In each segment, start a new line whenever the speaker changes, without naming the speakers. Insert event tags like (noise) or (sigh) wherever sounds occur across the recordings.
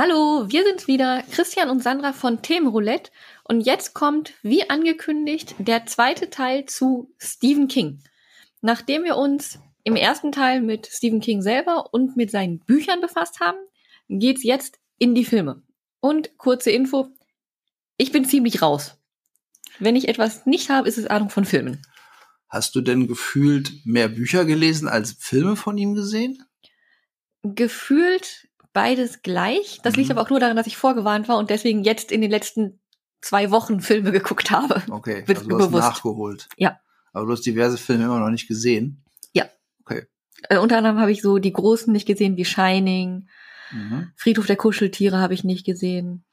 Hallo, wir sind wieder Christian und Sandra von Themenroulette und jetzt kommt, wie angekündigt, der zweite Teil zu Stephen King. Nachdem wir uns im ersten Teil mit Stephen King selber und mit seinen Büchern befasst haben, geht's jetzt in die Filme. Und kurze Info, ich bin ziemlich raus. Wenn ich etwas nicht habe, ist es Ahnung von Filmen.
Hast du denn gefühlt mehr Bücher gelesen als Filme von ihm gesehen?
Gefühlt beides gleich. Das liegt
Mhm.
aber auch nur daran, dass ich vorgewarnt war und deswegen jetzt in den letzten zwei Wochen Filme (laughs) geguckt habe.
Okay,
Wird
also du hast
bewusst.
nachgeholt.
Ja.
Aber du hast diverse Filme immer noch nicht gesehen.
Äh, unter anderem habe ich so die großen nicht gesehen, wie Shining,
Mhm.
Friedhof der Kuscheltiere habe ich nicht gesehen.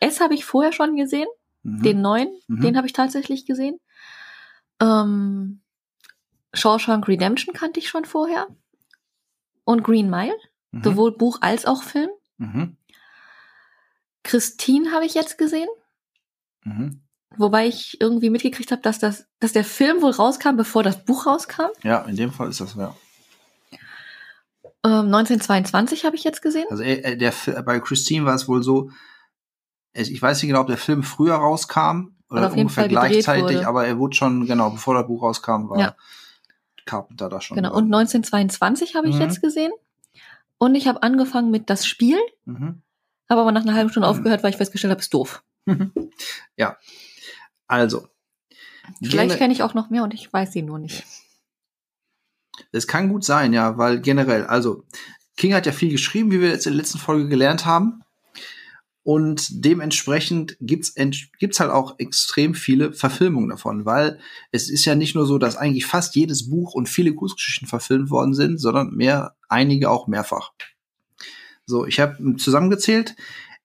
S habe ich vorher schon gesehen,
Mhm.
den neuen,
Mhm.
den habe ich tatsächlich gesehen. Ähm, Shawshank Redemption kannte ich schon vorher. Und Green Mile,
Mhm.
sowohl Buch als auch Film.
Mhm.
Christine habe ich jetzt gesehen.
Mhm.
Wobei ich irgendwie mitgekriegt habe, dass das, dass der Film wohl rauskam, bevor das Buch rauskam.
Ja, in dem Fall ist das ja.
Ähm, 1922 habe ich jetzt gesehen.
Also äh, äh, der, bei Christine war es wohl so, ich weiß nicht genau, ob der Film früher rauskam oder
Also
ungefähr gleichzeitig, aber er wurde schon, genau, bevor das Buch rauskam, war
Ja.
Carpenter da schon.
Genau.
dran.
Und 1922 habe ich
Mhm.
jetzt gesehen. Und ich habe angefangen mit das Spiel,
Mhm.
habe aber nach einer halben Stunde
Mhm.
aufgehört, weil ich festgestellt habe, ist doof. (laughs)
ja. Also.
Vielleicht kenne ich auch noch mehr und ich weiß sie nur nicht.
Es kann gut sein, ja, weil generell, also King hat ja viel geschrieben, wie wir jetzt in der letzten Folge gelernt haben. Und dementsprechend gibt's gibt's halt auch extrem viele Verfilmungen davon, weil es ist ja nicht nur so, dass eigentlich fast jedes Buch und viele Kurzgeschichten verfilmt worden sind, sondern mehr, einige auch mehrfach. So, ich habe zusammengezählt.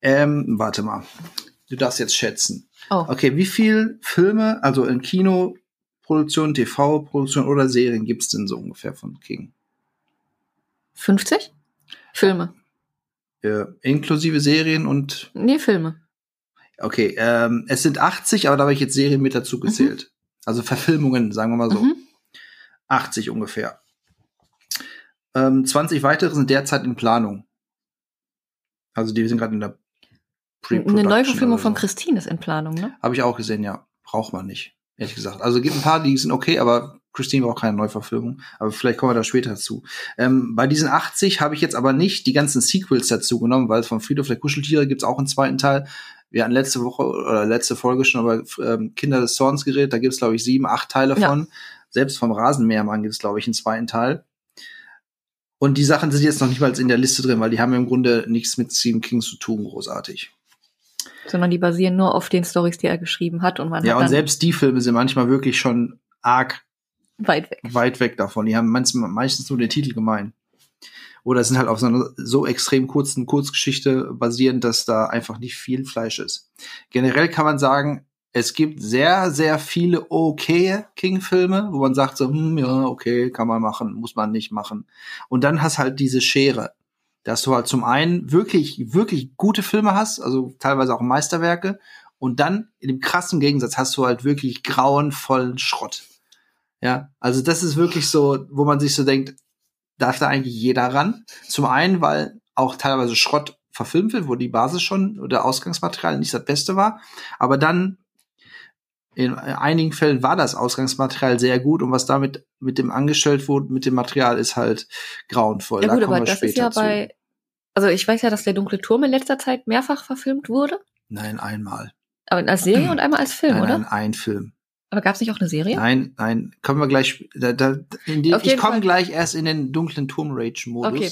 Ähm, warte mal, du darfst jetzt schätzen.
Oh,
Okay, wie viel Filme, also in Kinoproduktion, TV-Produktion oder Serien gibt's denn so ungefähr von King?
50? Filme.
Äh, inklusive Serien und
Nee, Filme.
okay, ähm, es sind 80, aber da habe ich jetzt Serien mit dazu gezählt. Also Verfilmungen, sagen wir mal so.
Mhm.
80 ungefähr. Ähm, 20 weitere sind derzeit in Planung. Also die sind gerade in der
Eine Neuverfilmung von
so.
Christine ist in Planung, ne?
Habe ich auch gesehen, ja. Braucht man nicht, ehrlich gesagt. Also gibt ein paar, die sind okay, aber Christine braucht keine Neuverfilmung. Aber vielleicht kommen wir da später dazu. Ähm, bei diesen 80 habe ich jetzt aber nicht die ganzen Sequels dazu genommen, weil von Friedhof der Kuscheltiere gibt's auch einen zweiten Teil. Wir hatten letzte Woche oder letzte Folge schon über ähm, Kinder des Zorns geredet. Da gibt's glaube ich, sieben, acht Teile
Ja.
von. Selbst vom Rasenmähermann gibt's glaube ich, einen zweiten Teil. Und die Sachen sind jetzt noch nicht mal in der Liste drin, weil die haben im Grunde nichts mit Stephen King zu tun, großartig.
Sondern die basieren nur auf den Stories, die er geschrieben hat und man
Ja, und selbst die Filme sind manchmal wirklich schon arg
weit weg.
weit weg davon. Die haben manchmal, meistens nur den Titel gemein. Oder sind halt auf so einer so extrem kurzen Kurzgeschichte basierend, dass da einfach nicht viel Fleisch ist. Generell kann man sagen, es gibt sehr, sehr viele okay King-Filme, wo man sagt so, hm, ja, okay, kann man machen, muss man nicht machen. Und dann hast halt diese Schere, dass du halt zum einen wirklich, wirklich gute Filme hast, also teilweise auch Meisterwerke, und dann in dem krassen Gegensatz hast du halt wirklich grauenvollen Schrott. Ja, also das ist wirklich so, wo man sich so denkt, darf da eigentlich jeder ran? Zum einen, weil auch teilweise Schrott verfilmt wird, wo die Basis schon oder Ausgangsmaterial nicht das Beste war, aber dann in einigen Fällen war das Ausgangsmaterial sehr gut und was damit mit dem angestellt wurde, mit dem Material ist halt grauenvoll.
Ja
Da
gut,
kommen
aber
wir
das ist ja
später zu.
bei, also ich weiß ja, dass der dunkle Turm in letzter Zeit mehrfach verfilmt wurde.
Nein, einmal.
Aber als Serie und einmal als Film,
nein,
oder?
nein, ein Film.
Aber gab es nicht auch eine Serie?
Nein, nein, kommen wir gleich. Da, da, in
Auf
ich komme gleich erst in den dunklen Turm Rage Modus.
Okay.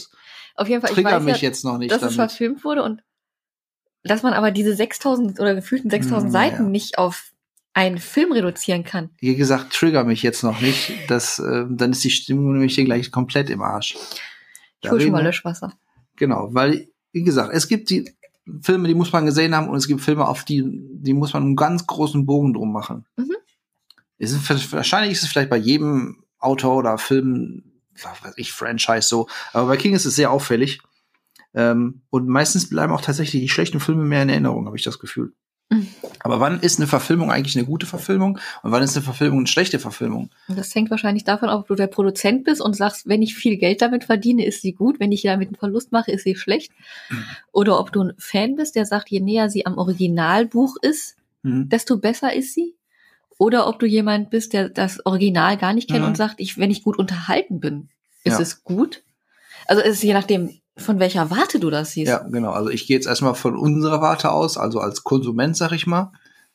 Auf jeden Fall, ich
Trigger mich
ja,
jetzt noch nicht
dass es
damit.
verfilmt wurde und dass man aber diese 6000 oder gefühlten 6000
Hm,
Seiten
ja.
nicht auf einen Film reduzieren kann.
Wie gesagt, trigger mich jetzt noch nicht. Das, äh, dann ist die Stimmung nämlich hier gleich komplett im Arsch.
Ich
Da
hol schon mal Löschwasser.
Genau, weil, wie gesagt, es gibt die Filme, die muss man gesehen haben und es gibt Filme, auf die, die muss man einen ganz großen Bogen drum machen.
Mhm.
Ist, wahrscheinlich ist es vielleicht bei jedem Autor oder Film, was weiß ich, Franchise so, aber bei King ist es sehr auffällig. Ähm, und meistens bleiben auch tatsächlich die schlechten Filme mehr in Erinnerung, habe ich das Gefühl. Aber wann ist eine Verfilmung eigentlich eine gute Verfilmung und wann ist eine Verfilmung eine schlechte Verfilmung?
Das hängt wahrscheinlich davon ab, ob du der Produzent bist und sagst, wenn ich viel Geld damit verdiene, ist sie gut, wenn ich damit einen Verlust mache, ist sie schlecht. Oder ob du ein Fan bist, der sagt, je näher sie am Originalbuch ist,
Mhm.
desto besser ist sie. Oder ob du jemand bist, der das Original gar nicht kennt
Mhm.
und sagt, ich, wenn ich gut unterhalten bin, ist
Ja.
es gut. Also es ist je nachdem, von welcher Warte du das siehst.
Ja, genau. Also ich gehe jetzt erstmal von unserer Warte aus, also als Konsument, sag ich mal.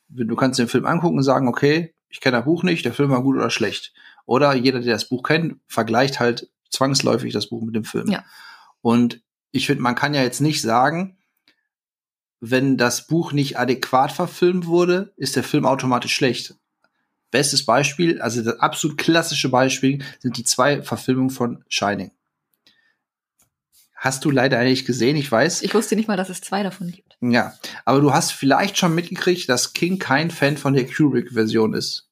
Du kannst den Film angucken und sagen, okay, ich kenne das Buch nicht, der Film war gut oder schlecht. Oder jeder, der das Buch kennt, vergleicht halt zwangsläufig das Buch mit dem Film.
Ja.
Und ich finde, man kann ja jetzt nicht sagen, wenn das Buch nicht adäquat verfilmt wurde, ist der Film automatisch schlecht. Bestes Beispiel, also das absolut klassische Beispiel, sind die zwei Verfilmungen von Shining. Hast du leider nicht gesehen, ich weiß.
Ich wusste nicht mal, dass es zwei davon gibt.
Ja, aber du hast vielleicht schon mitgekriegt, dass King kein Fan von der Kubrick-Version ist.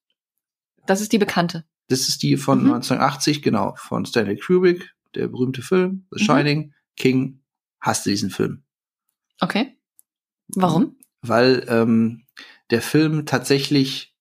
Das ist die bekannte.
Das ist die von
Mhm.
1980, genau, von Stanley Kubrick, der berühmte Film, The
Mhm.
Shining. King hasste diesen Film.
Okay. Warum?
Weil ähm, der Film tatsächlich,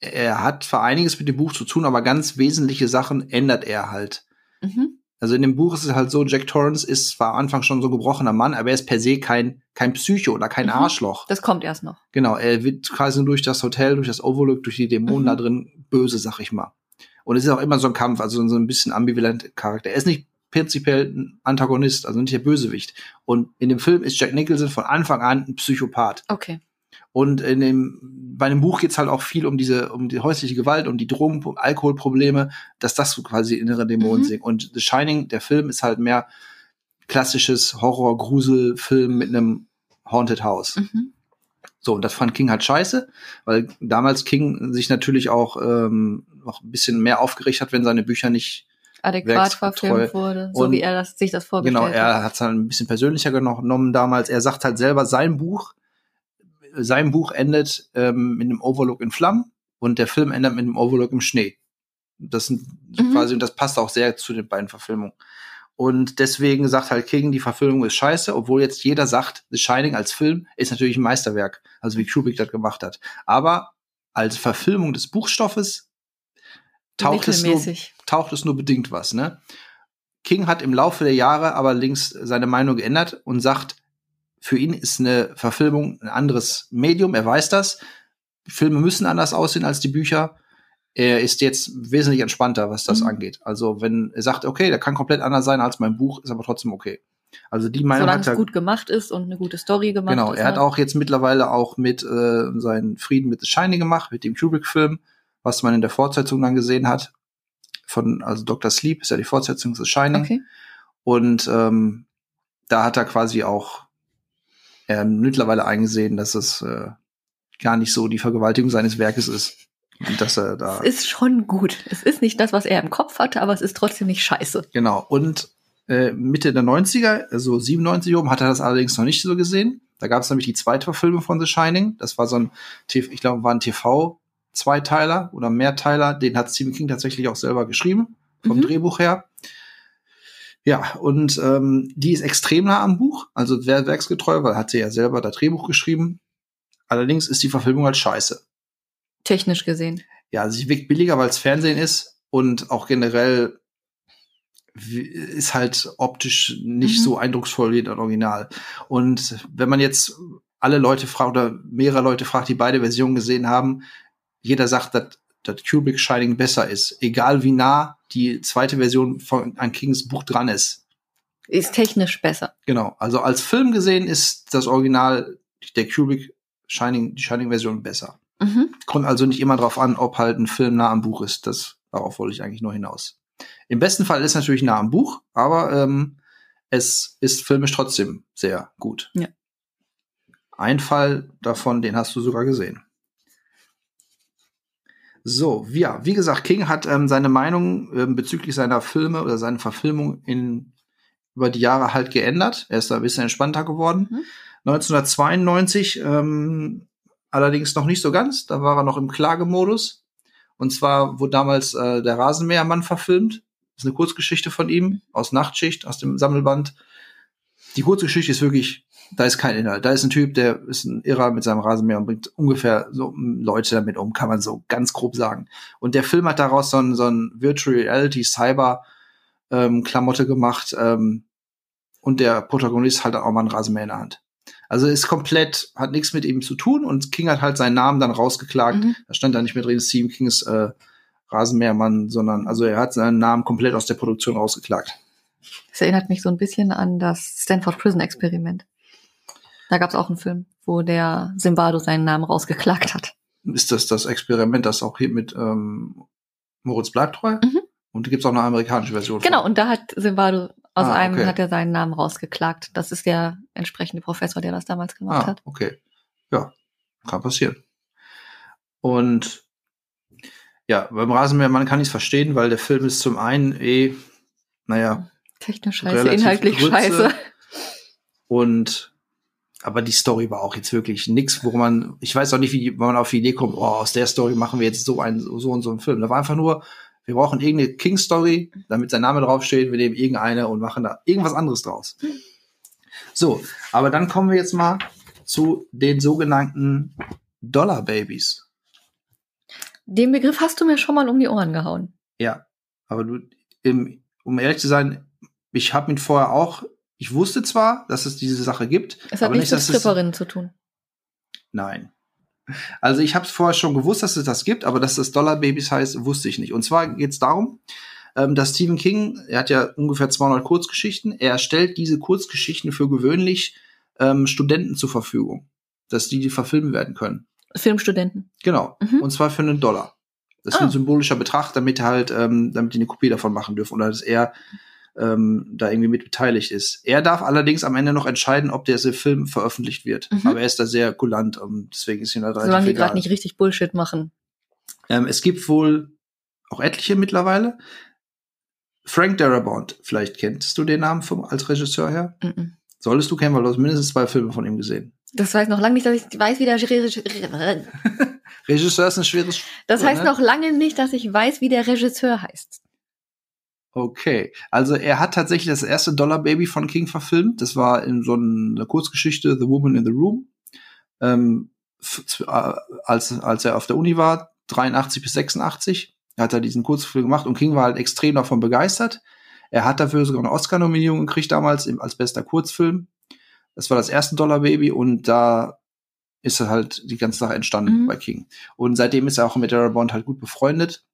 er hat zwar einiges mit dem Buch zu tun, aber ganz wesentliche Sachen ändert er halt.
Mhm.
Also in dem Buch ist es halt so, Jack Torrance ist zwar am Anfang schon so ein gebrochener Mann, aber er ist per se kein, kein Psycho oder kein
Mhm.
Arschloch.
Das kommt erst noch.
Genau, er wird quasi durch das Hotel, durch das Overlook, durch die Dämonen
Mhm.
da drin böse, sag ich mal. Und es ist auch immer so ein Kampf, also so ein bisschen ambivalent Charakter. Er ist nicht prinzipiell ein Antagonist, also nicht der Bösewicht. Und in dem Film ist Jack Nicholson von Anfang an ein Psychopath.
Okay.
Und in dem, bei dem Buch geht's halt auch viel um diese, um die häusliche Gewalt, um die Drogen, Alkoholprobleme, dass das so quasi innere Dämonen
Mhm.
sind. Und The Shining, der Film, ist halt mehr klassisches Horror-Grusel-Film mit einem Haunted House.
Mhm.
So, und das fand King halt scheiße, weil damals King sich natürlich auch ähm, noch ein bisschen mehr aufgeregt hat, wenn seine Bücher nicht
Adäquat verfilmt wurde, so
Und-
wie er das, sich das vorgestellt
Genau,
hat.
er hat es halt ein bisschen persönlicher genommen damals. Er sagt halt selber, sein Buch, sein Buch endet ähm, mit einem Overlook in Flammen und der Film endet mit einem Overlook im Schnee. Das sind
Mhm.
quasi, und das passt auch sehr zu den beiden Verfilmungen. Und deswegen sagt halt King, die Verfilmung ist scheiße, obwohl jetzt jeder sagt, The Shining als Film ist natürlich ein Meisterwerk, also wie Kubrick das gemacht hat. Aber als Verfilmung des Buchstoffes taucht es, nur, taucht es nur bedingt was, ne? King hat im Laufe der Jahre aber links seine Meinung geändert und sagt, für ihn ist eine Verfilmung ein anderes Medium, er weiß das. Filme müssen anders aussehen als die Bücher. Er ist jetzt wesentlich entspannter, was das
Mhm.
angeht. Also wenn er sagt, okay, der kann komplett anders sein als mein Buch, ist aber trotzdem okay. Also die Meinung
Solange
hat er.
es gut gemacht ist und eine gute Story gemacht
Genau,
ist.
er hat
ne?
auch jetzt mittlerweile auch mit äh, seinen Frieden mit The Shining gemacht, mit dem Kubrick-Film, was man in der Fortsetzung dann gesehen hat. Von, also Dr. Sleep ist ja die Fortsetzung des Shining.
Okay.
Und ähm, da hat er quasi auch äh, mittlerweile eingesehen, dass es äh, gar nicht so die Vergewaltigung seines Werkes ist. Und dass er da.
Es ist schon gut. Es ist nicht das, was er im Kopf hatte, aber es ist trotzdem nicht scheiße.
Genau. Und äh, Mitte der 90er, also 97 oben, hat er das allerdings noch nicht so gesehen. Da gab es nämlich die zweite Verfilmung von The Shining. Das war so ein, ich glaube, war ein TV-Zweiteiler oder Mehrteiler. Den hat Stephen King tatsächlich auch selber geschrieben, vom
Mhm.
Drehbuch her. Ja, und ähm, die ist extrem nah am Buch, also wer werksgetreu, weil hat sie ja selber das Drehbuch geschrieben. Allerdings ist die Verfilmung halt scheiße.
Technisch gesehen.
Ja, sie wirkt billiger, weil es Fernsehen ist und auch generell ist halt optisch nicht
Mhm.
so eindrucksvoll wie das Original. Und wenn man jetzt alle Leute fragt oder mehrere Leute fragt, die beide Versionen gesehen haben, jeder sagt, dass dass Kubrick Shining besser ist, egal wie nah die zweite Version von an Kings Buch dran ist.
Ist technisch besser.
Genau. Also als Film gesehen ist das Original der Kubrick Shining die Shining Version besser.
Mhm.
Kommt also nicht immer drauf an, ob halt ein Film nah am Buch ist. Das, darauf wollte ich eigentlich nur hinaus. Im besten Fall ist es natürlich nah am Buch, aber ähm, es ist filmisch trotzdem sehr gut.
Ja.
Ein Fall davon, den hast du sogar gesehen. So, ja, wie gesagt, King hat ähm, seine Meinung ähm, bezüglich seiner Filme oder seiner Verfilmung in, über die Jahre halt geändert. Er ist da ein bisschen entspannter geworden.
Mhm.
1992 ähm, allerdings noch nicht so ganz. Da war er noch im Klagemodus. Und zwar wurde damals äh, der Rasenmähermann verfilmt. Das ist eine Kurzgeschichte von ihm aus Nachtschicht, aus dem Sammelband. die kurze Geschichte ist wirklich, da ist kein Inhalt. Da ist ein Typ, der ist ein Irrer mit seinem Rasenmäher und bringt ungefähr so Leute damit um, kann man so ganz grob sagen. Und der Film hat daraus so ein, so ein Virtual Reality Cyber ähm, Klamotte gemacht ähm, und der Protagonist hat auch mal einen Rasenmäher in der Hand. Also ist komplett, hat nichts mit ihm zu tun und King hat halt seinen Namen dann rausgeklagt. Mhm. Da stand da nicht mehr drin, Stephen Kings äh, Rasenmähermann, sondern also er hat seinen Namen komplett aus der Produktion rausgeklagt.
Das erinnert mich so ein bisschen an das Stanford Prison Experiment. Da gab es auch einen Film, wo der Zimbardo seinen Namen rausgeklagt hat.
Ist das das Experiment, das auch hier mit ähm, Moritz Bleibtreu? Mhm. Und da gibt es auch eine amerikanische Version.
Genau, von. und da hat Zimbardo aus ah, einem okay. hat er seinen Namen rausgeklagt. Das ist der entsprechende Professor, der das damals gemacht ah, hat.
Okay. Ja, kann passieren. Und ja, beim Rasenmäher, man kann ich es verstehen, weil der Film ist zum einen eh, naja,
technisch scheiße, inhaltlich Grütze. scheiße.
Und aber die Story war auch jetzt wirklich nix, wo man, ich weiß auch nicht, wie man auf die Idee kommt, oh, aus der Story machen wir jetzt so einen, so und so einen Film. Da war einfach nur, wir brauchen irgendeine King-Story, damit sein Name draufsteht, wir nehmen irgendeine und machen da irgendwas anderes draus. So, aber dann kommen wir jetzt mal zu den sogenannten Dollar Babies.
Den Begriff hast du mir schon mal um die Ohren gehauen.
Ja, aber du, im, um ehrlich zu sein, ich habe ihn vorher auch, ich wusste zwar, dass es diese Sache gibt.
Es hat aber nichts mit Stripperinnen zu tun.
Nein. Also ich habe es vorher schon gewusst, dass es das gibt, aber dass das Dollar Babies heißt, wusste ich nicht. Und zwar geht es darum, ähm, dass Stephen King, er hat ja ungefähr 200 Kurzgeschichten, er stellt diese Kurzgeschichten für gewöhnlich ähm, Studenten zur Verfügung, dass die die verfilmen werden können.
Filmstudenten.
Genau. Mhm. Und zwar für einen Dollar. Das ist ah. ein symbolischer Betrag, damit halt, ähm, damit die eine Kopie davon machen dürfen oder dass er ähm, da irgendwie mit beteiligt ist. Er darf allerdings am Ende noch entscheiden, ob der Film veröffentlicht wird. Mhm. Aber er ist da sehr kulant, um, deswegen ist ihn da
Solange die gerade nicht richtig Bullshit machen.
Ähm, es gibt wohl auch etliche mittlerweile. Frank Darabont, vielleicht kennst du den Namen vom, als Regisseur her? Mhm. Solltest du kennen, weil du hast mindestens zwei Filme von ihm gesehen.
Das heißt noch lange nicht, dass ich weiß, wie der Regisseur. (laughs)
Regisseur ist ein schweres.
Das heißt ne? noch lange nicht, dass ich weiß, wie der Regisseur heißt.
Okay, also er hat tatsächlich das erste Dollar Baby von King verfilmt. Das war in so einer Kurzgeschichte The Woman in the Room. Ähm, äh, als, als er auf der Uni war, 83 bis 86, hat er diesen Kurzfilm gemacht und King war halt extrem davon begeistert. Er hat dafür sogar eine Oscar-Nominierung gekriegt damals als bester Kurzfilm. Das war das erste Dollar Baby und da ist halt die ganze Sache entstanden mhm. bei King. Und seitdem ist er auch mit Darren Bond halt gut befreundet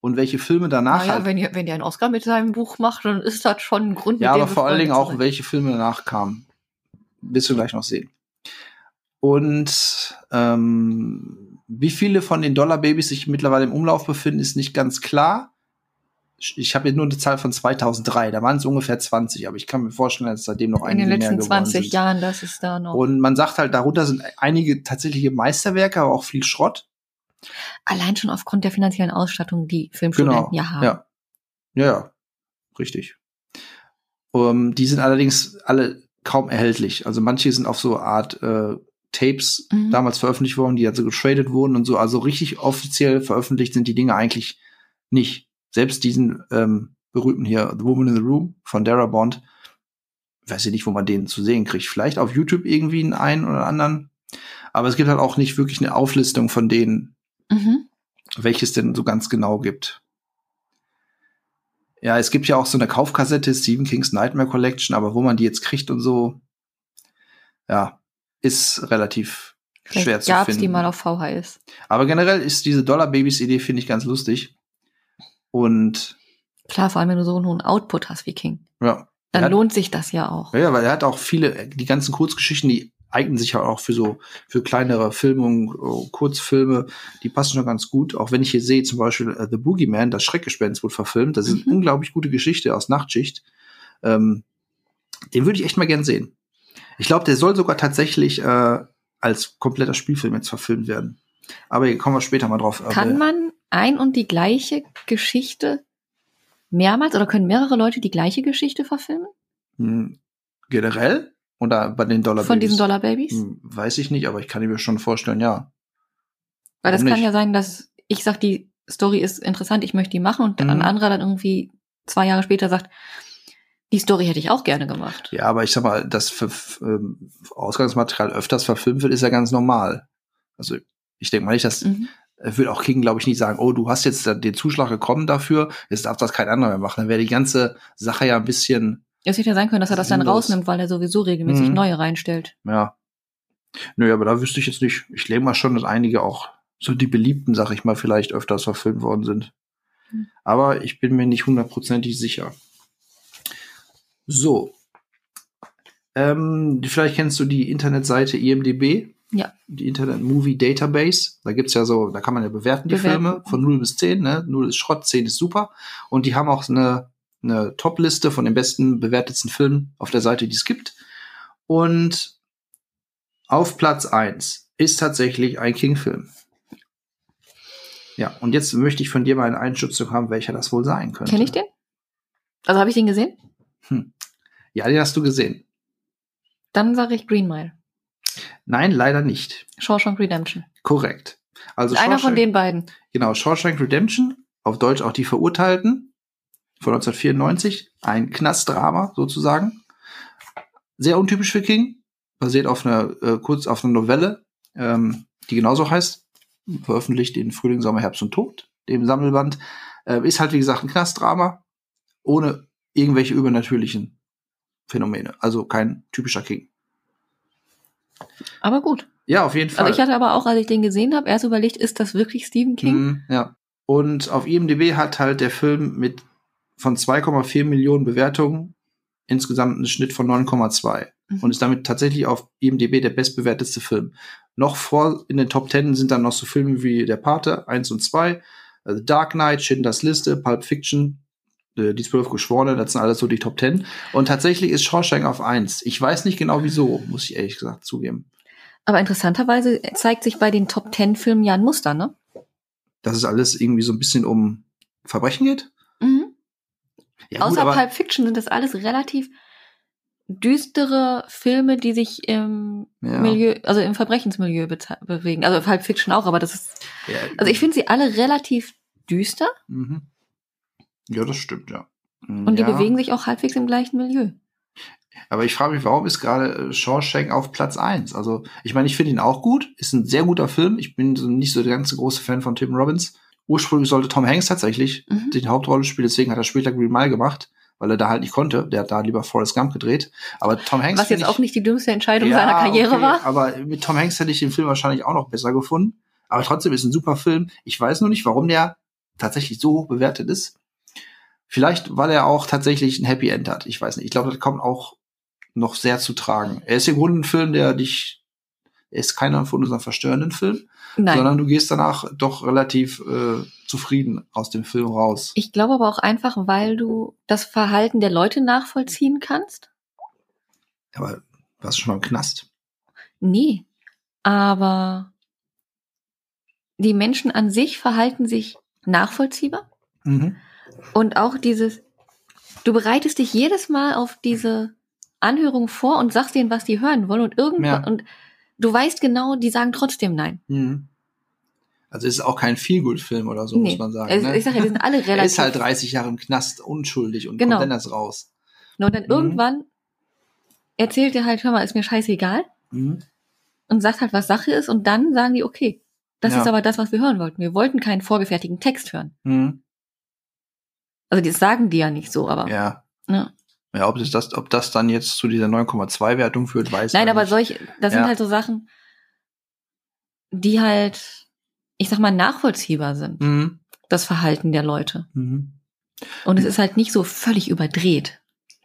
und welche Filme danach.
Naja, halt, wenn ihr, wenn ihr einen Oscar mit seinem Buch macht, dann ist das schon ein Grund.
Ja, aber vor allen Dingen auch, welche Filme danach kamen. Wirst du gleich noch sehen. Und ähm, wie viele von den Dollar Babys sich mittlerweile im Umlauf befinden, ist nicht ganz klar. Ich habe jetzt nur eine Zahl von 2003, da waren es ungefähr 20, aber ich kann mir vorstellen, dass seitdem noch einige mehr
In den letzten 20 sind. Jahren, das ist da noch.
Und man sagt halt, darunter sind einige tatsächliche Meisterwerke, aber auch viel Schrott.
Allein schon aufgrund der finanziellen Ausstattung, die Filmstudenten
genau.
ja haben.
Ja, ja, ja. richtig. Um, ähm, die sind allerdings alle kaum erhältlich. Also manche sind auf so Art äh, Tapes mhm. damals veröffentlicht worden, die also getradet wurden und so. Also richtig offiziell veröffentlicht sind die Dinge eigentlich nicht. Selbst diesen ähm, berühmten hier, The Woman in the Room von Dara Bond, weiß ich nicht, wo man den zu sehen kriegt. Vielleicht auf YouTube irgendwie einen, einen oder anderen. Aber es gibt halt auch nicht wirklich eine Auflistung von denen, mhm. welches denn so ganz genau gibt. Ja, es gibt ja auch so eine Kaufkassette, Stephen King's Nightmare Collection, aber wo man die jetzt kriegt und so, ja, ist relativ Vielleicht schwer zu finden.
die mal auf VHS.
Aber generell ist diese Dollar Babys Idee, finde ich, ganz lustig. Und
klar, vor allem wenn du so einen hohen Output hast wie King.
Ja.
Dann hat, lohnt sich das ja auch.
Ja, weil er hat auch viele, die ganzen Kurzgeschichten, die eignen sich ja auch für so für kleinere Filmungen, oh, Kurzfilme, die passen schon ganz gut. Auch wenn ich hier sehe, zum Beispiel uh, The Boogeyman, das Schreckgespenst wurde verfilmt, das ist eine mhm. unglaublich gute Geschichte aus Nachtschicht. Ähm, den würde ich echt mal gern sehen. Ich glaube, der soll sogar tatsächlich äh, als kompletter Spielfilm jetzt verfilmt werden. Aber hier kommen wir später mal drauf.
Kann man ein und die gleiche Geschichte mehrmals oder können mehrere Leute die gleiche Geschichte verfilmen?
Hm, generell? Oder bei den Dollar
Von diesen Dollar Babys?
Hm, weiß ich nicht, aber ich kann mir schon vorstellen, ja.
Weil das Warum kann nicht? ja sein, dass ich sag, die Story ist interessant, ich möchte die machen und mhm. ein anderer dann irgendwie zwei Jahre später sagt, Die Story hätte ich auch gerne gemacht.
Ja, aber ich sag mal, dass für, ähm, Ausgangsmaterial öfters verfilmt wird, ist ja ganz normal. Also ich denke mal nicht, dass
Mhm.
würde auch King, glaube ich, nicht sagen, oh, du hast jetzt den Zuschlag bekommen dafür, jetzt darf das kein anderer mehr machen. Dann wäre die ganze Sache ja ein bisschen,
Es hätte ja sein können, dass er das dann rausnimmt, weil er sowieso regelmäßig
Mhm.
neue reinstellt.
ja. Nö, aber da wüsste ich jetzt nicht. Ich denke mal schon, dass einige auch so die beliebten, sag ich mal, vielleicht öfters verfilmt worden sind.
Mhm.
Aber ich bin mir nicht hundertprozentig sicher. So. Ähm, vielleicht kennst du die Internetseite IMDB.
Ja.
Die Internet Movie Database. Da gibt's ja so, da kann man ja bewerten, die
Bewerten.
Filme von 0 bis 10. Ne? 0 ist Schrott, 10 ist super. Und die haben auch eine, eine Top-Liste von den besten bewertetsten Filmen auf der Seite, die es gibt. Und auf Platz 1 ist tatsächlich ein King-Film. Ja, und jetzt möchte ich von dir mal eine Einschätzung haben, welcher das wohl sein könnte.
Kenn ich den? Also habe ich den gesehen?
Ja, den hast du gesehen.
Dann sage ich Green Mile.
Nein, leider nicht.
Shawshank Redemption.
Korrekt. Also
Einer von den beiden.
Genau, Shawshank Redemption, auf Deutsch auch die Verurteilten von 1994, ein Knastdrama sozusagen. Sehr untypisch für King, basiert auf einer äh, kurz auf einer Novelle, ähm, die genauso heißt, veröffentlicht in Frühling, Sommer, Herbst und Tod, dem Sammelband. Äh, ist halt wie gesagt ein Knastdrama ohne irgendwelche übernatürlichen Phänomene, also kein typischer King.
Aber gut.
Ja, auf jeden Fall.
Also ich hatte aber auch, als ich den gesehen habe, erst überlegt, ist das wirklich Stephen King?
Mhm, ja. Und auf IMDb hat halt der Film mit von 2,4 Millionen Bewertungen insgesamt einen Schnitt von 9,2
Mhm.
und ist damit tatsächlich auf IMDb der bestbewertetste Film. Noch vor in den Top 10 sind dann noch so Filme wie Der Pate 1 und 2, also Dark Knight, Schindlers Liste, Pulp Fiction, äh, Die Zwölf Geschworene, das sind alles so die Top 10. Und tatsächlich ist Shawshank auf 1. Ich weiß nicht genau wieso, muss ich ehrlich gesagt zugeben.
Aber interessanterweise zeigt sich bei den Top Ten Filmen ja ein Muster, ne?
Dass es alles irgendwie so ein bisschen um Verbrechen geht. Ja,
Außer
aber-
Pulp Fiction sind das alles relativ düstere Filme, die sich im
Ja.
Milieu, also im Verbrechensmilieu bewegen. Also Pulp Fiction auch, aber das ist,
Ja,
also ich finde sie alle relativ düster
Mhm. Ja, das stimmt, ja.
und die bewegen sich auch halbwegs im gleichen Milieu.
Aber ich frage mich, warum ist gerade äh, Shawshank auf Platz 1? Also, ich meine, ich finde ihn auch gut. Ist ein sehr guter Film. Ich bin nicht so der ganze große Fan von Tim Robbins. Ursprünglich sollte Tom Hanks tatsächlich
Mhm.
die Hauptrolle spielen, deswegen hat er später Green Mile gemacht, weil er da halt nicht konnte. Der hat da lieber Forrest Gump gedreht. Aber Tom Hanks.
Was jetzt
ich,
auch nicht die dümmste Entscheidung
Ja,
seiner Karriere
okay,
war.
Aber mit Tom Hanks hätte ich den Film wahrscheinlich auch noch besser gefunden. Aber trotzdem ist ein super Film. Ich weiß nur nicht, warum der tatsächlich so hoch bewertet ist. Vielleicht, weil er auch tatsächlich ein Happy End hat. Ich weiß nicht. Ich glaube, das kommt auch noch sehr zu tragen. Er ist im Grunde ein Film, der dich, er ist keiner von unseren verstörenden Filmen,
Nein.
sondern du gehst danach doch relativ äh, zufrieden aus dem Film raus.
Ich glaube aber auch einfach, weil du das Verhalten der Leute nachvollziehen kannst.
Aber warst du schon mal im Knast?
Nee. Aber die Menschen an sich verhalten sich nachvollziehbar.
Mhm.
Und auch dieses, du bereitest dich jedes Mal auf diese Anhörung vor und sagst denen, was die hören wollen und irgendwann,
Ja.
und du weißt genau, die sagen trotzdem nein.
Mhm. Also ist auch kein Feelgood-Film oder so,
Nee.
muss man sagen.
Also,
ne?
Ich sage ja, die sind alle (laughs)
Er
relativ.
ist halt 30 Jahre im Knast, unschuldig und
Genau.
kommt dann erst raus.
und dann
Mhm.
irgendwann erzählt er halt, hör mal, ist mir scheißegal
Mhm.
und sagt halt, was Sache ist und dann sagen die, okay, das
Ja.
ist aber das, was wir hören wollten. Wir wollten keinen vorgefertigten Text hören.
Mhm.
Also das sagen die ja nicht so, aber
Ja.
ne.
Ja, ob das, das, ob das dann jetzt zu dieser 9,2-Wertung führt, weiß
Nein,
man
aber
nicht.
solche, das
Ja.
sind halt so Sachen, die halt, ich sag mal, nachvollziehbar sind,
Mhm.
das Verhalten der Leute.
Mhm.
Und es ist halt nicht so völlig überdreht.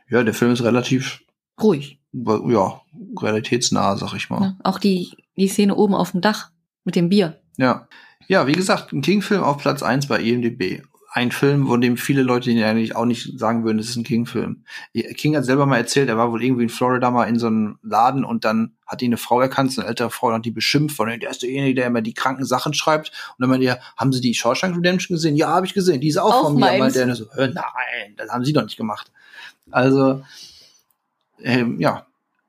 Ja, der Film ist relativ,
Ruhig.
ja, realitätsnah, sag ich mal.
Ne? Auch die, die Szene oben auf dem Dach mit dem Bier.
Ja. Ja, wie gesagt, ein King-Film auf Platz 1 bei IMDb. Ein Film, von dem viele Leute ihn eigentlich auch nicht sagen würden, das ist ein King-Film. King hat selber mal erzählt, er war wohl irgendwie in Florida mal in so einem Laden und dann hat ihn eine Frau erkannt, so eine ältere Frau, und hat die beschimpft von, der ist derjenige, der immer die kranken Sachen schreibt. Und dann meinte er, haben Sie die Shawshank Redemption gesehen? Ja, habe ich gesehen. Die ist auch,
Auch
von mir. Meinte er so, "Hä, nein, das haben Sie doch nicht gemacht. Also, ähm, ja,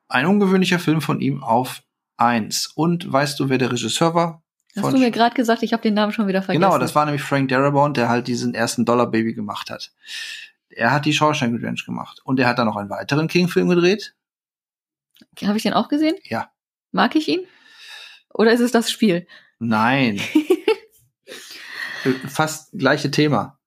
ein ungewöhnlicher Film von ihm auf eins. Und weißt du, wer der Regisseur war?
Hast du mir gerade gesagt, ich habe den Namen schon wieder vergessen.
Genau, das war nämlich Frank Darabont, der halt diesen ersten Dollar Baby gemacht hat. Er hat die Shawshank Revenge gemacht. Und er hat dann noch einen weiteren King-Film gedreht.
Habe ich den auch gesehen?
Ja.
Mag ich ihn? Oder ist es das Spiel?
Nein. (laughs) Fast gleiche Thema.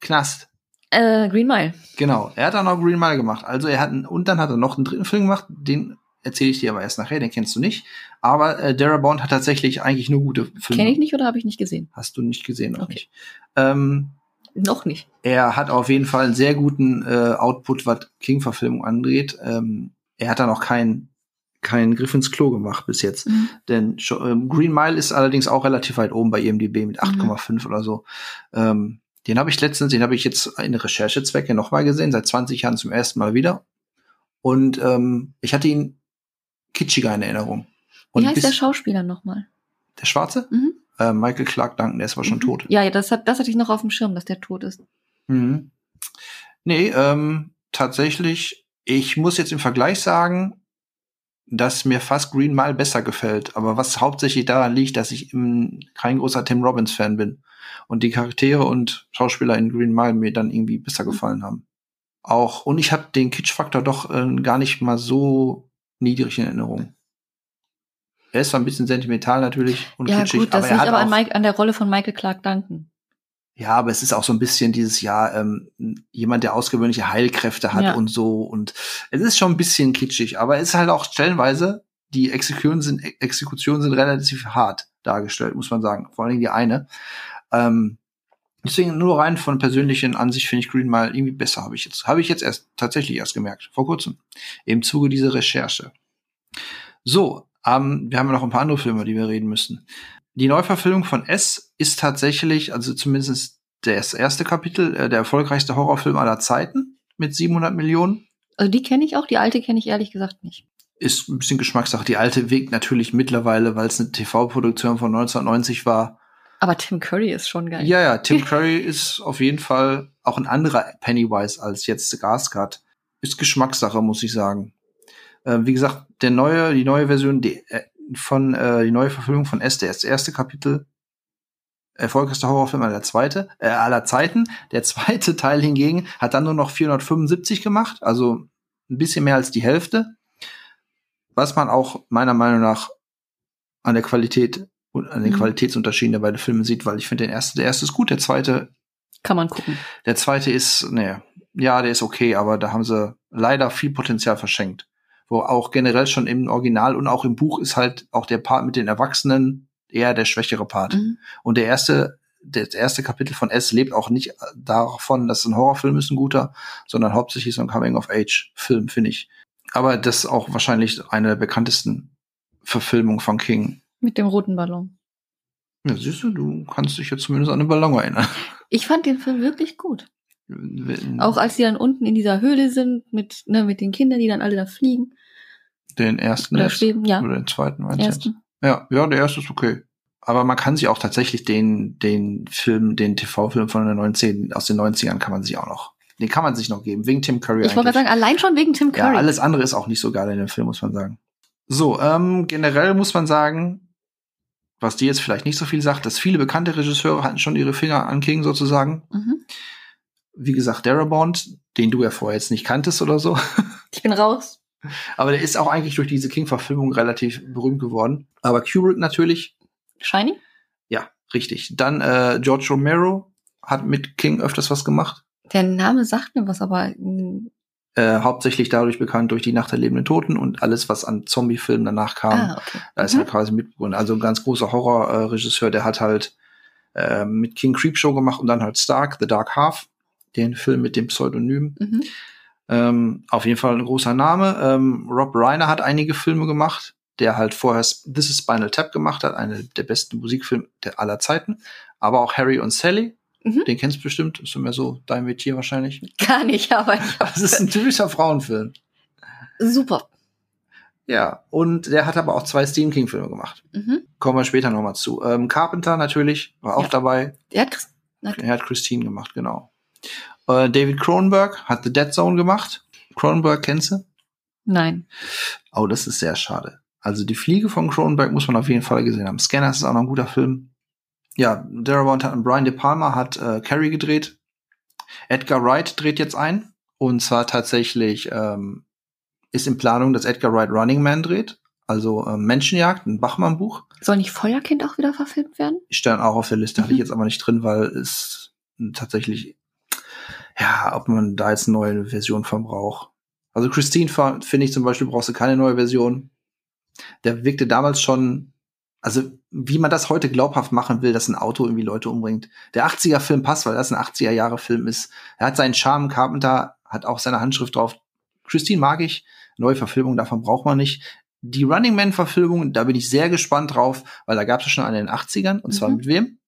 Knast.
Äh, Green Mile.
Genau. Er hat dann noch Green Mile gemacht. Also er hat einen, und dann hat er noch einen dritten Film gemacht, den erzähle ich dir aber erst nachher, den kennst du nicht. Aber äh, Darabont hat tatsächlich eigentlich nur gute Filme.
Kenne ich nicht oder habe ich nicht gesehen?
Hast du nicht gesehen, noch
Okay.
nicht. Ähm,
Noch nicht.
er hat auf jeden Fall einen sehr guten äh, Output, was King-Verfilmung angeht. Ähm, er hat da noch keinen keinen Griff ins Klo gemacht bis jetzt.
Mhm.
Denn ähm, Green Mile ist allerdings auch relativ weit oben bei IMDb mit 8,5 oder so. Ähm, den habe ich letztens, den habe ich jetzt in Recherchezwecke nochmal gesehen, seit 20 Jahren zum ersten Mal wieder. Und ähm, ich hatte ihn kitschiger in Erinnerung. Und
Wie heißt der Schauspieler nochmal?
der Schwarze?
Mhm.
Äh, Michael Clark Duncan, der ist aber schon
Mhm.
tot.
Ja, ja, das, hat, das hatte ich noch auf dem Schirm, dass der tot ist.
Mhm. Nee, ähm, tatsächlich, ich muss jetzt im Vergleich sagen, dass mir fast Green Mile besser gefällt. Aber was hauptsächlich daran liegt, dass ich im, kein großer Tim Robbins-Fan bin. Und die Charaktere und Schauspieler in Green Mile mir dann irgendwie besser gefallen haben. Auch, und ich habe den Kitsch-Faktor doch äh, gar nicht mal so niedrig in Erinnerung. Er ist zwar ein bisschen sentimental natürlich und
Ja,
kitschig,
gut, das
aber er hat
aber an, Mike, an der Rolle von Michael Clark Duncan.
Ja, aber es ist auch so ein bisschen dieses Jahr ähm, jemand, der ausgewöhnliche Heilkräfte hat
Ja.
und so. Und es ist schon ein bisschen kitschig, aber es ist halt auch stellenweise, die Exekutionen sind, Exekutionen sind relativ hart dargestellt, muss man sagen. Vor allen Dingen die eine. Ähm, deswegen nur rein von persönlichen Ansicht finde ich Green Mile irgendwie besser, habe ich jetzt, habe ich jetzt erst tatsächlich erst gemerkt, vor kurzem. Im Zuge dieser Recherche. So, ähm, wir haben ja noch ein paar andere Filme, die wir reden müssen. Die Neuverfilmung von S ist tatsächlich, also zumindest das erste Kapitel, äh, der erfolgreichste Horrorfilm aller Zeiten mit 700 Millionen.
Also die kenne ich auch, die alte kenne ich ehrlich gesagt nicht.
Ist ein bisschen Geschmackssache. Die alte Weg natürlich mittlerweile, weil es eine TV-Produktion von 1990 war.
Aber Tim Curry ist schon geil.
Ja, ja, Tim (laughs) Curry ist auf jeden Fall auch ein anderer Pennywise als jetzt Gascard. Ist Geschmackssache, muss ich sagen. Äh, wie gesagt, der neue, die neue Version die, äh, von äh, die neue Verfilmung von S, der das erste Kapitel erfolgreichster Horrorfilm aller zweite, äh, aller Zeiten. Der zweite (laughs) Teil hingegen hat dann nur noch 475 gemacht, also ein bisschen mehr als die Hälfte. Was man auch meiner Meinung nach an der Qualität an den
Mhm.
Qualitätsunterschieden der beiden Filme sieht, weil ich finde, den erste, der erste ist gut, der zweite,
Kann man gucken.
der zweite ist, nee, ja, der ist okay, aber da haben sie leider viel Potenzial verschenkt. Wo auch generell schon im Original und auch im Buch ist halt auch der Part mit den Erwachsenen eher der schwächere Part.
Mhm.
Und der erste, das erste Kapitel von S lebt auch nicht davon, dass ein Horrorfilm ist, ein guter, sondern hauptsächlich so ein Coming-of-Age-Film, finde ich. Aber das ist auch wahrscheinlich eine der bekanntesten Verfilmungen von King.
Mit dem roten Ballon.
Ja, siehst du, du kannst dich jetzt zumindest an den Ballon erinnern.
Ich fand den Film wirklich gut. Auch als die dann unten in dieser Höhle sind, mit, ne, mit den Kindern, die dann alle da fliegen
den ersten
oder
jetzt?
schweben. Ja,
Oder den zweiten, meinst jetzt?
ersten.
Ja, ja, der erste ist okay. Aber man kann sich auch tatsächlich den, den Film, den TV-Film von den 19, aus den 90ern kann man sich auch noch, den kann man sich noch geben, wegen Tim Curry.
Ich wollte gerade sagen, allein schon wegen Tim Curry.
Ja, alles andere ist auch nicht so geil in dem Film, muss man sagen. So, ähm, generell muss man sagen, was dir jetzt vielleicht nicht so viel sagt, dass viele bekannte Regisseure hatten schon ihre Finger an King sozusagen.
mhm.
Wie gesagt, Darabont, den du ja vorher jetzt nicht kanntest oder so.
Ich bin raus.
Aber der ist auch eigentlich durch diese King-Verfilmung relativ berühmt geworden. Aber Kubrick natürlich,
Shiny?
ja, richtig. Dann äh, George Romero hat mit King öfters was gemacht.
Der Name sagt mir was, aber mm,
Äh, hauptsächlich dadurch bekannt durch die Nacht der lebenden Toten und alles, was an Zombie-Filmen danach kam.
ah, okay.
Da ist
Mhm.
halt quasi mitbegründet. Also ein ganz großer Horrorregisseur, der hat halt äh, mit King Creepshow gemacht und dann halt Stark, The Dark Half, den Film mit dem Pseudonym.
Mhm.
Ähm, auf jeden Fall ein großer Name. Ähm, Rob Reiner hat einige Filme gemacht, der halt vorher This is Spinal Tap gemacht hat, eine der besten Musikfilme der aller Zeiten. Aber auch Harry und Sally,
Mhm.
den kennst du bestimmt, ist immer so dein Metier wahrscheinlich. (laughs)
Gar nicht, aber ich (laughs)
Das ist ein typischer Frauenfilm.
super.
Ja, und der hat aber auch zwei Stephen King-Filme gemacht.
Mhm.
Kommen wir später nochmal zu. Ähm, Carpenter natürlich, war auch
Ja.
dabei.
Der hat Chris
Er hat Christine gemacht, genau. Äh, David Cronenberg hat The Dead Zone gemacht. Cronenberg kennst du?
Nein.
Oh, das ist sehr schade. Also die Fliege von Cronenberg muss man auf jeden Fall gesehen haben. Scanners ist auch noch ein guter Film. Ja, Darabont hat Brian De Palma hat äh, Carrie gedreht. Edgar Wright dreht jetzt ein. Und zwar tatsächlich ähm, ist in Planung, dass Edgar Wright Running Man dreht. Also ähm, Menschenjagd, ein Bachmann-Buch.
Soll nicht Feuerkind auch wieder verfilmt werden?
Ich stehe auch auf der Liste,
Mhm.
hatte ich jetzt aber nicht drin, weil es tatsächlich, ja, ob man da jetzt eine neue Version von braucht. Also Christine finde ich zum Beispiel brauchst du keine neue Version. Der wirkte damals schon, also wie man das heute glaubhaft machen will, dass ein Auto irgendwie Leute umbringt. Der 80er-Film passt, weil das ein 80er-Jahre-Film ist. Er hat seinen Charme, Carpenter hat auch seine Handschrift drauf. Christine mag ich, neue Verfilmung davon braucht man nicht. Die Running Man-Verfilmung, da bin ich sehr gespannt drauf, weil da gab es schon eine in den 80ern. Und zwar
Mhm.
mit wem?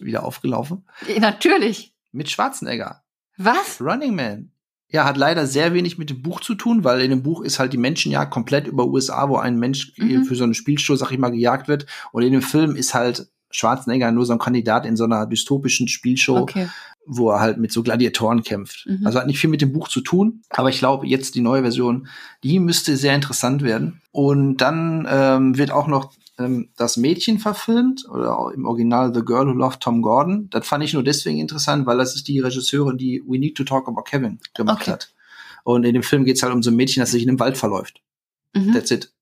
Wieder aufgelaufen.
Natürlich.
Mit Schwarzenegger.
Was?
Running Man. Ja, hat leider sehr wenig mit dem Buch zu tun, weil in dem Buch ist halt die Menschenjagd komplett über USA, wo ein Mensch
Mhm.
für so eine Spielshow, sag ich mal, gejagt wird. Und in dem Film ist halt Schwarzenegger nur so ein Kandidat in so einer dystopischen Spielshow,
Okay.
wo er halt mit so Gladiatoren kämpft.
Mhm.
Also hat nicht viel mit dem Buch zu tun, aber ich glaube, jetzt die neue Version, die müsste sehr interessant werden. Und dann ähm, wird auch noch ähm, das Mädchen verfilmt, oder im Original The Girl Who Loved Tom Gordon. Das fand ich nur deswegen interessant, weil das ist die Regisseurin, die We Need to Talk About Kevin gemacht
Okay.
hat. Und in dem Film geht es halt um so ein Mädchen, das sich in einem Wald verläuft.
Mhm.
That's it.